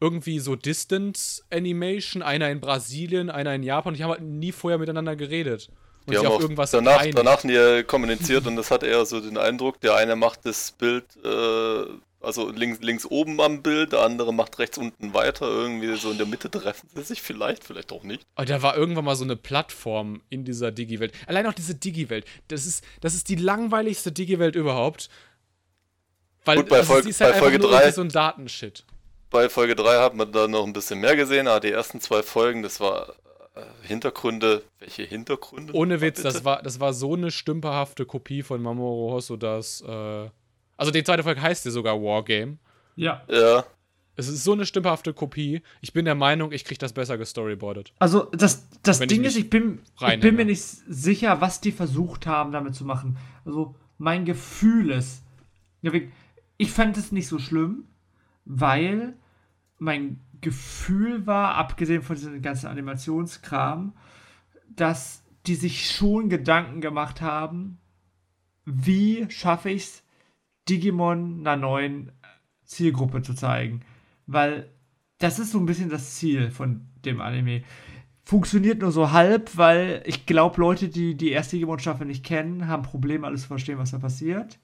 Irgendwie so Distance Animation, einer in Brasilien, einer in Japan. Die haben halt nie vorher miteinander geredet. Und die haben auch irgendwas danach, danach nie kommuniziert und das hat eher so den Eindruck, der eine macht das Bild äh, also links, links oben am Bild, der andere macht rechts unten weiter. Irgendwie so in der Mitte treffen sie sich vielleicht, vielleicht auch nicht. Aber da war irgendwann mal so eine Plattform in dieser Digi-Welt. Allein auch diese Digi-Welt. Das ist, das ist die langweiligste Digi-Welt überhaupt. Weil Gut, bei, also, Folge, ist halt bei Folge 3. So ein Datenshit. Bei Folge 3 hat man da noch ein bisschen mehr gesehen, aber die ersten zwei Folgen, das war äh, Hintergründe. Welche Hintergründe? Ohne Witz, das war, das war so eine stümperhafte Kopie von Mamoru Hosso, dass. Äh, also die zweite Folge heißt ja sogar Wargame. Ja. Ja. Es ist so eine stümperhafte Kopie. Ich bin der Meinung, ich kriege das besser gestoryboardet. Also das, das Ding ist, ich bin, ich bin mir nicht sicher, was die versucht haben, damit zu machen. Also mein Gefühl ist, ich fand es nicht so schlimm, weil mein Gefühl war, abgesehen von diesem ganzen Animationskram, dass die sich schon Gedanken gemacht haben, wie schaffe ich es, Digimon einer neuen Zielgruppe zu zeigen. Weil das ist so ein bisschen das Ziel von dem Anime. funktioniert nur so halb, weil ich glaube, Leute, die die erste Digimon-Staffel nicht kennen, haben Probleme, alles zu verstehen, was da passiert.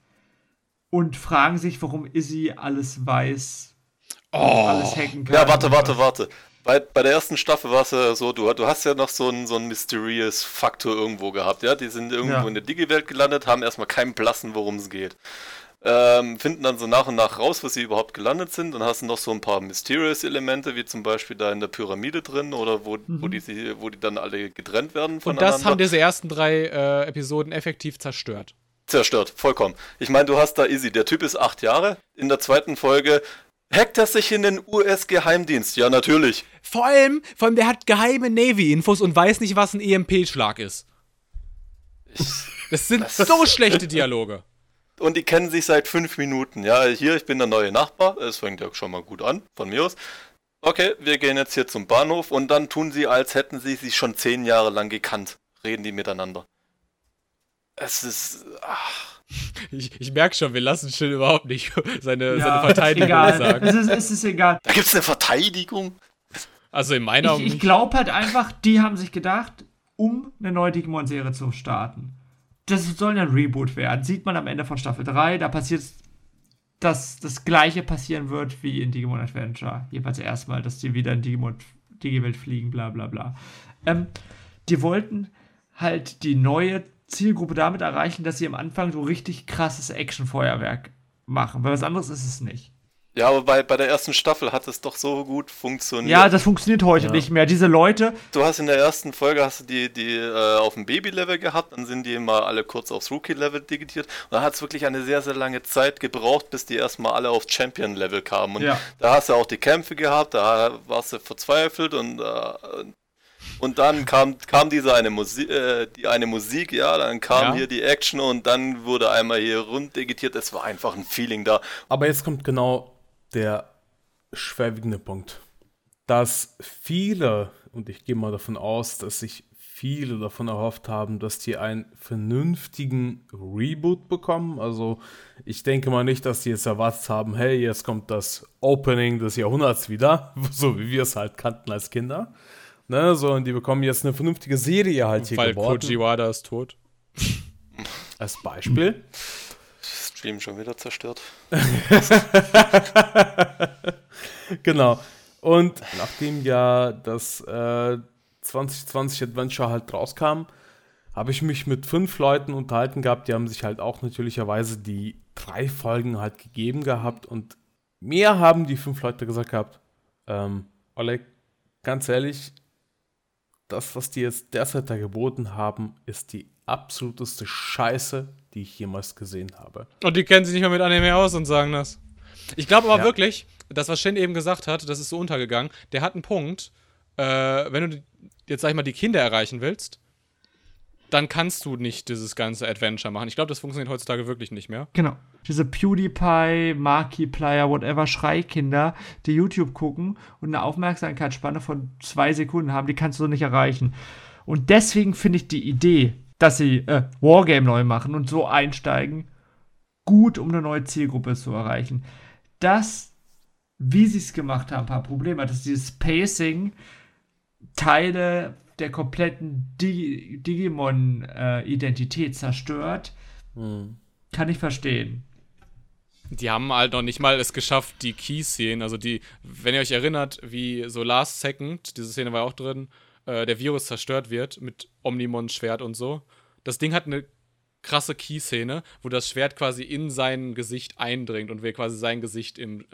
Und fragen sich, warum Izzy alles weiß. Oh. Alles hacken kann. Ja, warte, warte, warte. Bei, bei der ersten Staffel war es ja so, du, du hast ja noch so einen so mysterious Faktor irgendwo gehabt, ja? Die sind irgendwo ja. in der Digi-Welt gelandet, haben erstmal keinen Blassen, worum es geht ähm, finden dann so nach und nach raus, wo sie überhaupt gelandet sind. Dann hast du noch so ein paar Mysterious-Elemente, wie zum Beispiel da in der Pyramide drin oder wo, mhm. wo, die, wo die dann alle getrennt werden voneinander. Und das haben diese ersten drei äh, Episoden effektiv zerstört. Zerstört, vollkommen. Ich meine, du hast da Easy, der Typ ist acht Jahre. In der zweiten Folge Hackt er sich in den US-Geheimdienst? Ja, natürlich. Vor allem, vor allem, der hat geheime Navy-Infos und weiß nicht, was ein EMP-Schlag ist. Das sind so schlechte Dialoge und die kennen sich seit fünf Minuten. Ja, hier, ich bin der neue Nachbar. Es fängt ja schon mal gut an, von mir aus. Okay, wir gehen jetzt hier zum Bahnhof und dann tun sie, als hätten sie sich schon zehn Jahre lang gekannt. Reden die miteinander. Es ist. Ach. Ich, ich merke schon, wir lassen Schill überhaupt nicht seine, ja, seine Verteidigung egal. sagen. Es ist, es ist egal. Da gibt es eine Verteidigung. Also in meiner Augen. Ich, ich glaube halt einfach, die haben sich gedacht, um eine neue Digimon-Serie zu starten das soll ein Reboot werden. Sieht man am Ende von Staffel 3, da passiert dass das gleiche passieren wird wie in Digimon Adventure. Jedenfalls erstmal, dass die wieder in Digimon, Digiwelt fliegen, bla bla bla. Ähm, die wollten halt die neue Zielgruppe damit erreichen, dass sie am Anfang so richtig krasses Actionfeuerwerk machen. Weil was anderes ist es nicht. Ja, aber bei, bei der ersten Staffel hat es doch so gut funktioniert. Ja, das funktioniert heute ja. nicht mehr. Diese Leute. Du hast in der ersten Folge hast du die, die äh, auf dem Baby-Level gehabt, dann sind die mal alle kurz aufs Rookie-Level digitiert. Und dann hat es wirklich eine sehr, sehr lange Zeit gebraucht, bis die erstmal alle auf Champion-Level kamen. Und ja. da hast du auch die Kämpfe gehabt, da warst du verzweifelt und äh, und dann kam, kam diese eine Musik, äh, die eine Musik, ja, dann kam ja. hier die Action und dann wurde einmal hier rund digitiert. Es war einfach ein Feeling da. Aber jetzt kommt genau der schwerwiegende Punkt, dass viele, und ich gehe mal davon aus, dass sich viele davon erhofft haben, dass die einen vernünftigen Reboot bekommen. Also ich denke mal nicht, dass die jetzt erwartet haben, hey, jetzt kommt das Opening des Jahrhunderts wieder, so wie wir es halt kannten als Kinder. Ne, so, und die bekommen jetzt eine vernünftige Serie halt hier Weil geboten. Fujiwara ist tot. Als Beispiel. Stream schon wieder zerstört. genau. Und nachdem ja das äh, 2020 Adventure halt rauskam, habe ich mich mit fünf Leuten unterhalten gehabt, die haben sich halt auch natürlicherweise die drei Folgen halt gegeben gehabt und mir haben die fünf Leute gesagt gehabt, ähm, Oleg, ganz ehrlich, das, was die jetzt derzeit da geboten haben, ist die absoluteste Scheiße, die ich jemals gesehen habe. Und die kennen sich nicht mal mit Anime aus und sagen das. Ich glaube aber ja. wirklich, das, was Shin eben gesagt hat, das ist so untergegangen, der hat einen Punkt. Äh, wenn du jetzt, sag ich mal, die Kinder erreichen willst, dann kannst du nicht dieses ganze Adventure machen. Ich glaube, das funktioniert heutzutage wirklich nicht mehr. Genau. Diese PewDiePie, Markiplier, whatever Schreikinder, die YouTube gucken und eine Aufmerksamkeitsspanne von zwei Sekunden haben, die kannst du nicht erreichen. Und deswegen finde ich die Idee, dass sie äh, Wargame neu machen und so einsteigen, gut, um eine neue Zielgruppe zu erreichen. Das, wie sie es gemacht haben, ein paar Probleme, dass dieses Pacing Teile der kompletten Digi Digimon-Identität äh, zerstört, hm. kann ich verstehen. Die haben halt noch nicht mal es geschafft, die Key-Szenen, also die, wenn ihr euch erinnert, wie so Last Second, diese Szene war auch drin, äh, der Virus zerstört wird mit Omnimons Schwert und so. Das Ding hat eine krasse Key-Szene, wo das Schwert quasi in sein Gesicht eindringt und wir quasi sein Gesicht im, äh,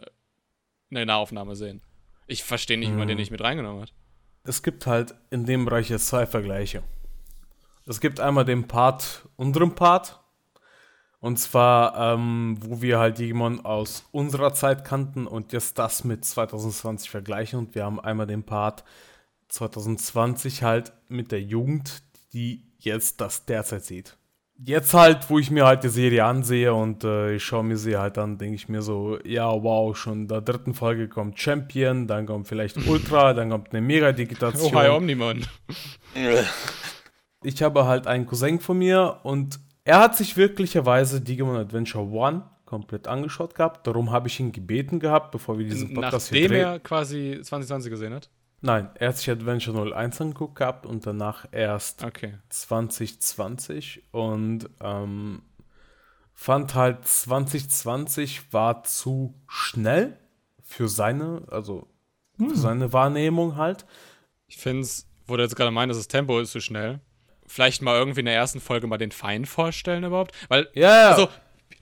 in der Nahaufnahme sehen. Ich verstehe nicht, wie man den mhm. nicht mit reingenommen hat. Es gibt halt in dem Bereich jetzt zwei Vergleiche. Es gibt einmal den Part, unteren Part, und zwar, ähm, wo wir halt Digimon aus unserer Zeit kannten und jetzt das mit 2020 vergleichen. Und wir haben einmal den Part 2020 halt mit der Jugend, die jetzt das derzeit sieht. Jetzt halt, wo ich mir halt die Serie ansehe und äh, ich schaue mir sie halt an, denke ich mir so, ja, wow, schon in der dritten Folge kommt Champion, dann kommt vielleicht Ultra, dann kommt eine Mega-Digitation. Oh, hi Omnimon. ich habe halt einen Cousin von mir und er hat sich wirklicherweise Digimon Adventure One komplett angeschaut gehabt. Darum habe ich ihn gebeten gehabt, bevor wir diesen Podcast Nachdem hier drehen. er quasi 2020 gesehen hat? Nein, er hat sich Adventure 01 angeguckt gehabt und danach erst okay. 2020 und ähm, fand halt 2020 war zu schnell für seine, also hm. für seine Wahrnehmung halt. Ich finde es, wo du jetzt gerade meinst, das Tempo ist zu schnell. Vielleicht mal irgendwie in der ersten Folge mal den Feind vorstellen überhaupt, weil ja, also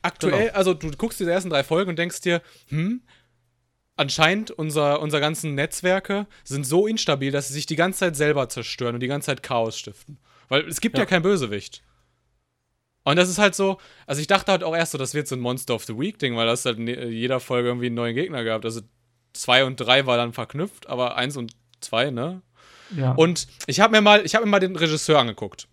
aktuell, genau. also du guckst diese ersten drei Folgen und denkst dir, hm, anscheinend unser, unser ganzen Netzwerke sind so instabil, dass sie sich die ganze Zeit selber zerstören und die ganze Zeit Chaos stiften. Weil es gibt ja, ja kein Bösewicht. Und das ist halt so, also ich dachte halt auch erst so, das wird so ein Monster of the Week-Ding, weil das halt in jeder Folge irgendwie einen neuen Gegner gehabt. Also zwei und drei war dann verknüpft, aber eins und zwei, ne? Ja. Und ich habe mir mal, ich habe mir mal den Regisseur angeguckt.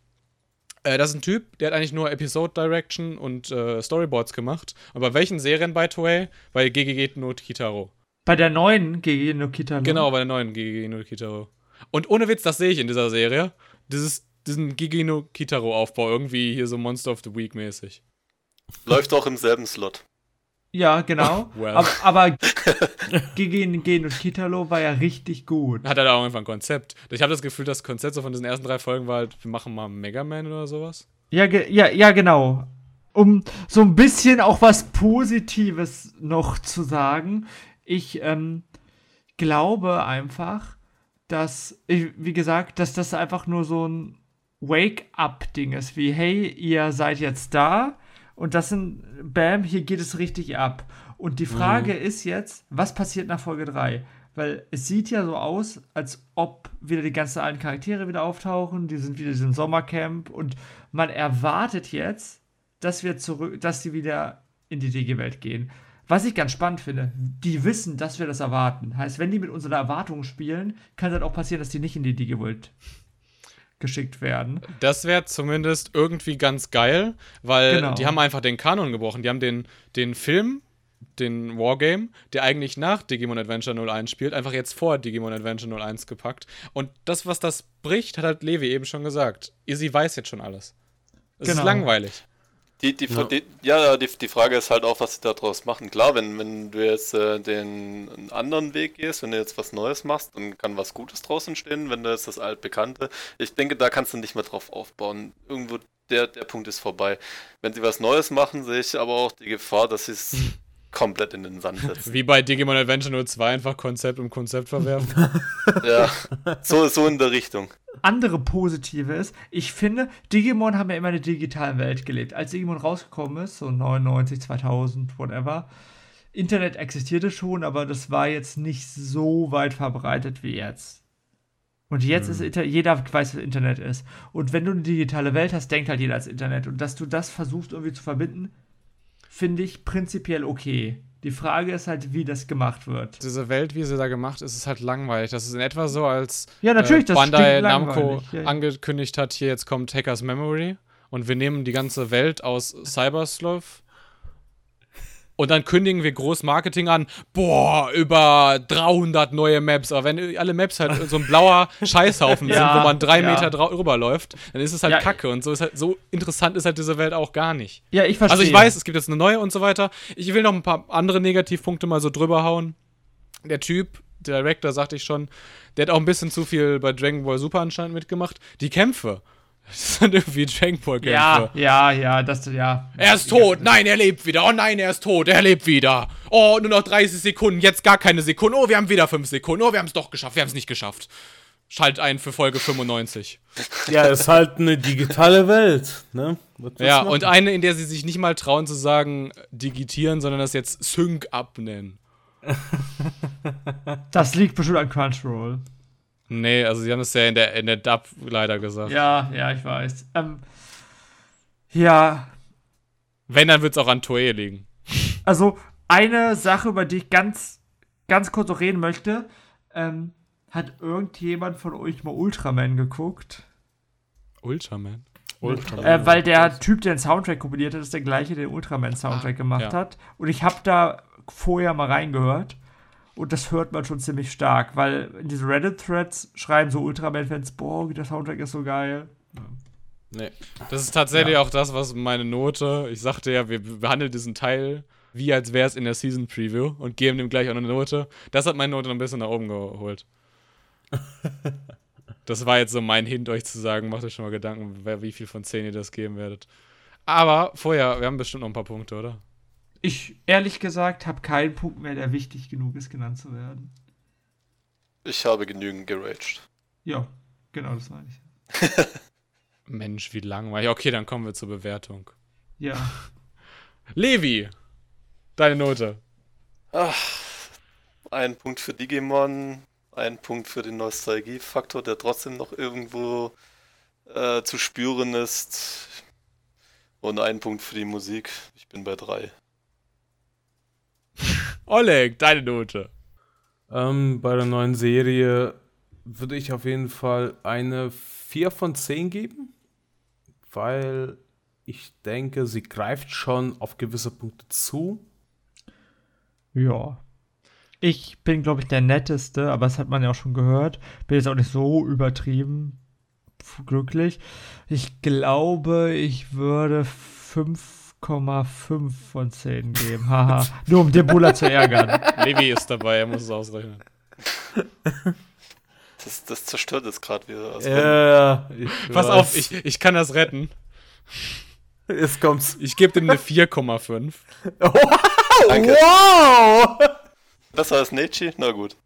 Äh, das ist ein Typ, der hat eigentlich nur Episode Direction und äh, Storyboards gemacht. Und bei welchen Serien, by the way? Bei GGG no Kitaro. Bei der neuen GG no Kitaro. Genau, bei der neuen GG no Kitaro. Und ohne Witz, das sehe ich in dieser Serie. Dieses, diesen GG no Kitaro-Aufbau, irgendwie hier so Monster of the Week mäßig. Läuft auch im selben Slot. Ja, genau. well. Aber, aber GG no Kitaro war ja richtig gut. Hat er da auch einfach ein Konzept. Ich habe das Gefühl, das Konzept so von diesen ersten drei Folgen war halt, wir machen mal Mega Man oder sowas. Ja, ja, ja, genau um so ein bisschen auch was Positives noch zu sagen. Ich ähm, glaube einfach, dass, ich, wie gesagt, dass das einfach nur so ein Wake-up-Ding ist, wie, hey, ihr seid jetzt da und das sind, bam, hier geht es richtig ab. Und die Frage mhm. ist jetzt, was passiert nach Folge 3? Weil es sieht ja so aus, als ob wieder die ganzen alten Charaktere wieder auftauchen, die sind wieder in diesem Sommercamp und man erwartet jetzt, dass wir zurück, dass sie wieder in die DG-Welt gehen. Was ich ganz spannend finde, die wissen, dass wir das erwarten. Heißt, wenn die mit unseren Erwartungen spielen, kann es halt auch passieren, dass die nicht in die DG-Welt geschickt werden. Das wäre zumindest irgendwie ganz geil, weil genau. die haben einfach den Kanon gebrochen. Die haben den, den Film, den Wargame, der eigentlich nach Digimon Adventure 01 spielt, einfach jetzt vor Digimon Adventure 01 gepackt. Und das, was das bricht, hat halt Levi eben schon gesagt. Izzy weiß jetzt schon alles. Es genau. ist langweilig. Die, die, ja. Die, ja, die, die Frage ist halt auch, was sie daraus machen. Klar, wenn, wenn du jetzt äh, den anderen Weg gehst, wenn du jetzt was Neues machst, dann kann was Gutes draus entstehen. Wenn du jetzt das Altbekannte, ich denke, da kannst du nicht mehr drauf aufbauen. Irgendwo der, der Punkt ist vorbei. Wenn sie was Neues machen, sehe ich aber auch die Gefahr, dass sie es komplett in den Sand setzen. Wie bei Digimon Adventure 02 einfach Konzept um Konzept verwerfen. ja, so, so in der Richtung andere Positive ist, ich finde, Digimon haben ja immer in der digitalen Welt gelebt. Als Digimon rausgekommen ist, so 99, 2000, whatever, Internet existierte schon, aber das war jetzt nicht so weit verbreitet wie jetzt. Und jetzt hm. ist Inter jeder weiß, was Internet ist. Und wenn du eine digitale Welt hast, denkt halt jeder als Internet. Und dass du das versuchst irgendwie zu verbinden, finde ich prinzipiell okay. Die Frage ist halt, wie das gemacht wird. Diese Welt, wie sie da gemacht ist, ist halt langweilig. Das ist in etwa so, als ja, natürlich, äh, Bandai Namco ja, ja. angekündigt hat, hier jetzt kommt Hackers Memory und wir nehmen die ganze Welt aus Cybersloth und dann kündigen wir groß Marketing an, boah, über 300 neue Maps. Aber wenn alle Maps halt so ein blauer Scheißhaufen ja, sind, wo man drei ja. Meter drüber läuft, dann ist es halt ja, Kacke. Und so ist halt, so interessant ist halt diese Welt auch gar nicht. Ja, ich verstehe. Also ich weiß, es gibt jetzt eine neue und so weiter. Ich will noch ein paar andere Negativpunkte mal so drüber hauen. Der Typ, der Director, sagte ich schon, der hat auch ein bisschen zu viel bei Dragon Ball Super anscheinend mitgemacht. Die Kämpfe. Das sind irgendwie Dragon Ball Kämpfe. Ja, ja, ja, das, ja. Er ist tot, nein, er lebt wieder. Oh nein, er ist tot, er lebt wieder. Oh, nur noch 30 Sekunden, jetzt gar keine Sekunden. Oh, wir haben wieder 5 Sekunden. Oh, wir haben es doch geschafft, wir haben es nicht geschafft. Schalt ein für Folge 95. Ja, ist halt eine digitale Welt, ne? Ja, und eine, in der sie sich nicht mal trauen zu sagen, digitieren, sondern das jetzt Sync abnennen. Das liegt bestimmt an Crunchyroll. Nee, also sie haben es ja in der, in der Dub leider gesagt. Ja, ja, ich weiß. Ähm, ja. Wenn, dann wird es auch an Toei liegen. Also, eine Sache, über die ich ganz, ganz kurz noch reden möchte. Ähm, hat irgendjemand von euch mal Ultraman geguckt? Ultraman? Ultraman. Äh, weil der Typ, der den Soundtrack komponiert hat, ist der gleiche, der den Ultraman-Soundtrack ah, gemacht ja. hat. Und ich habe da vorher mal reingehört. Und das hört man schon ziemlich stark, weil in diesen Reddit-Threads schreiben so Ultraman-Fans, boah, der Soundtrack ist so geil. Nee. Das ist tatsächlich ja. auch das, was meine Note, ich sagte ja, wir behandeln diesen Teil wie als wäre es in der Season Preview und geben dem gleich auch eine Note. Das hat meine Note ein bisschen nach oben geholt. das war jetzt so mein Hint, euch zu sagen, macht euch schon mal Gedanken, wie viel von 10 ihr das geben werdet. Aber vorher, wir haben bestimmt noch ein paar Punkte, oder? Ich, ehrlich gesagt, habe keinen Punkt mehr, der wichtig genug ist, genannt zu werden. Ich habe genügend geraged. Ja, genau, das meine ich. Mensch, wie langweilig. Okay, dann kommen wir zur Bewertung. Ja. Levi, deine Note. Ach, ein Punkt für Digimon, ein Punkt für den Nostalgiefaktor, der trotzdem noch irgendwo äh, zu spüren ist. Und ein Punkt für die Musik. Ich bin bei drei. Oleg, deine Note. Ähm, bei der neuen Serie würde ich auf jeden Fall eine 4 von 10 geben, weil ich denke, sie greift schon auf gewisse Punkte zu. Ja. Ich bin, glaube ich, der Netteste, aber das hat man ja auch schon gehört. Bin jetzt auch nicht so übertrieben glücklich. Ich glaube, ich würde 5,5 von 10 geben. Haha. Nur um den Buller zu ärgern. Levi ist dabei, er muss es ausrechnen. Das, das zerstört es gerade wieder. Also ja, Pass weiß. auf, ich, ich kann das retten. Jetzt kommt's. Ich gebe dem eine 4,5. Wow! Danke. Wow! Besser als Nechi? Na gut.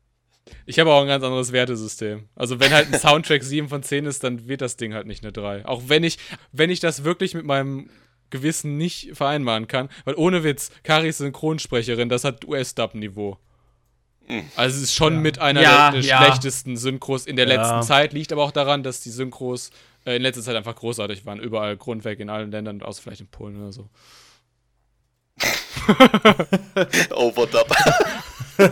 Ich habe auch ein ganz anderes Wertesystem. Also wenn halt ein Soundtrack 7 von 10 ist, dann wird das Ding halt nicht eine 3. Auch wenn ich, wenn ich das wirklich mit meinem Gewissen nicht vereinbaren kann. Weil ohne Witz, Karis Synchronsprecherin, das hat US-Dub-Niveau. Also es ist schon ja. mit einer ja, der, der ja. schlechtesten Synchros in der letzten Zeit, liegt aber auch daran, dass die Synchros äh, in letzter Zeit einfach großartig waren. Überall grundweg in allen Ländern, außer vielleicht in Polen oder so. Overdub.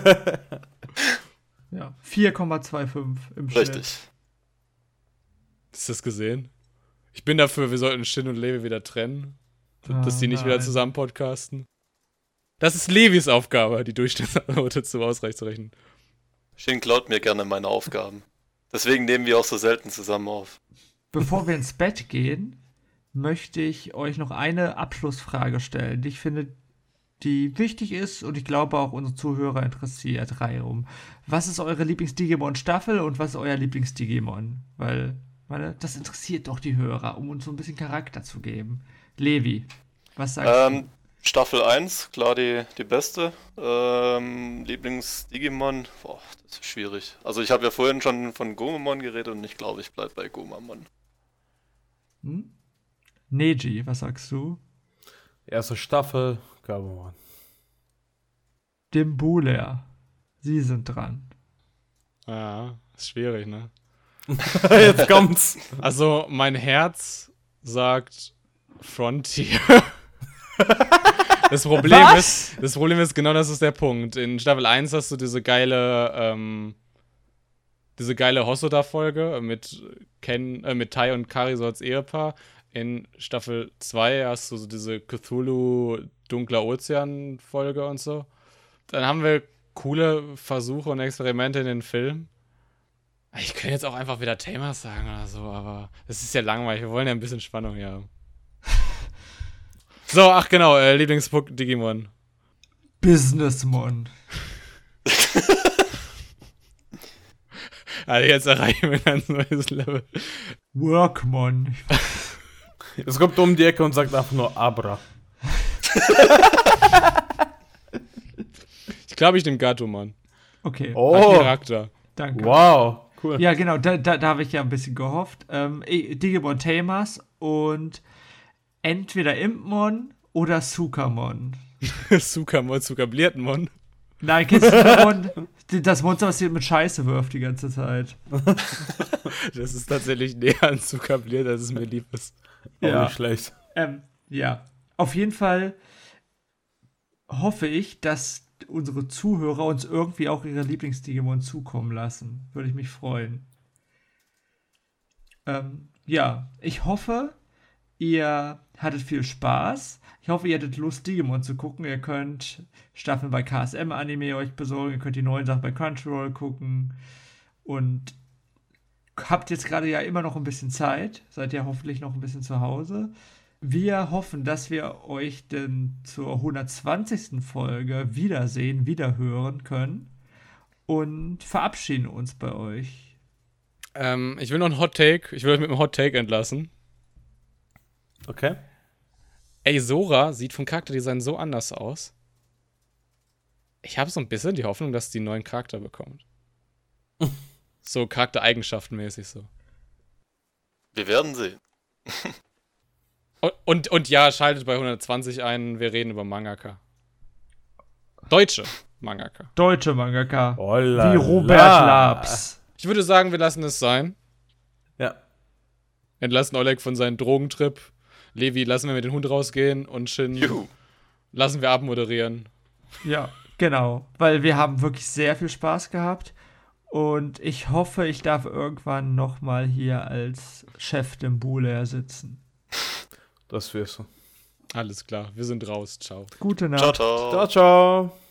ja, 4,25 im Schnitt. Richtig. Hast du das gesehen? Ich bin dafür, wir sollten Shin und Levi wieder trennen. Oh, dass die nicht nein. wieder zusammen podcasten. Das ist Levis Aufgabe, die Durchschnittsnote zu ausreichend zu rechnen. Shin klaut mir gerne meine Aufgaben. Deswegen nehmen wir auch so selten zusammen auf. Bevor wir ins Bett gehen, möchte ich euch noch eine Abschlussfrage stellen, die ich finde, die wichtig ist und ich glaube auch unsere Zuhörer interessiert. Reihum. Was ist eure Lieblings-Digimon-Staffel und was ist euer Lieblings-Digimon? Weil, meine, das interessiert doch die Hörer, um uns so ein bisschen Charakter zu geben. Levi, was sagst ähm, du? Staffel 1, klar die, die beste. Ähm, Lieblings-Digimon, boah, das ist schwierig. Also ich habe ja vorhin schon von Gomamon geredet und ich glaube, ich bleibe bei Gomamon. Hm? Neji, was sagst du? Erste Staffel, Gabumon. Dimbuler, Sie sind dran. Ja, ist schwierig, ne? Jetzt kommt's. Also, mein Herz sagt Frontier. das Problem Was? ist, das Problem ist, genau das ist der Punkt. In Staffel 1 hast du diese geile, ähm, diese geile Hosoda-Folge mit Ken, äh, mit Tai und Kari so als Ehepaar. In Staffel 2 hast du so diese Cthulhu Dunkler Ozean-Folge und so. Dann haben wir coole Versuche und Experimente in den Film. Ich könnte jetzt auch einfach wieder Tamers sagen oder so, aber es ist ja langweilig. Wir wollen ja ein bisschen Spannung hier haben. So, ach genau, äh, Lieblingspunkt Digimon. Businessmon. also jetzt erreichen wir ein ganz neues Level. Workmon. Es kommt um die Ecke und sagt einfach nur Abra. ich glaube, ich nehme Gatomon. Okay. Oh. Charakter. Danke. Wow. Cool. Ja, genau, da, da, da habe ich ja ein bisschen gehofft. Ähm, Digimon Tamers und entweder Impmon oder Sukamon. Sukamon, Sukabliertenmon. Nein, kennst du Sukamon? das Monster, was hier mit Scheiße wirft die ganze Zeit. das ist tatsächlich näher an Sukabliert, als es mir lieb ist. Ja. Auch nicht schlecht. Ähm, ja. Auf jeden Fall hoffe ich, dass unsere Zuhörer uns irgendwie auch ihre Lieblings-Digimon zukommen lassen. Würde ich mich freuen. Ähm, ja, ich hoffe, ihr hattet viel Spaß. Ich hoffe, ihr hattet Lust, Digimon zu gucken. Ihr könnt Staffeln bei KSM Anime euch besorgen. Ihr könnt die neuen Sachen bei Crunchyroll gucken. Und habt jetzt gerade ja immer noch ein bisschen Zeit. Seid ja hoffentlich noch ein bisschen zu Hause. Wir hoffen, dass wir euch denn zur 120. Folge wiedersehen, wiederhören können und verabschieden uns bei euch. Ähm, ich will noch einen Hot Take. Ich will euch mit einem Hot Take entlassen. Okay. Ey, Sora sieht vom Charakterdesign so anders aus. Ich habe so ein bisschen die Hoffnung, dass die einen neuen Charakter bekommt. so Charaktereigenschaftenmäßig so. Wir werden sehen. und, und, und, ja, schaltet bei 120 ein, wir reden über Mangaka. Deutsche Mangaka. Deutsche Mangaka. Oh Wie Robert Labs. Ich würde sagen, wir lassen es sein. Ja. Entlassen Oleg von seinem Drogentrip. Levi, lassen wir mit dem Hund rausgehen und Shin Juhu. lassen wir abmoderieren. Ja, genau. Weil wir haben wirklich sehr viel Spaß gehabt. Und ich hoffe, ich darf irgendwann nochmal hier als Chef dem Buhler sitzen. Das wirst du. Alles klar, wir sind raus. Ciao. Gute Nacht. Ciao, ciao. Ciao, ciao.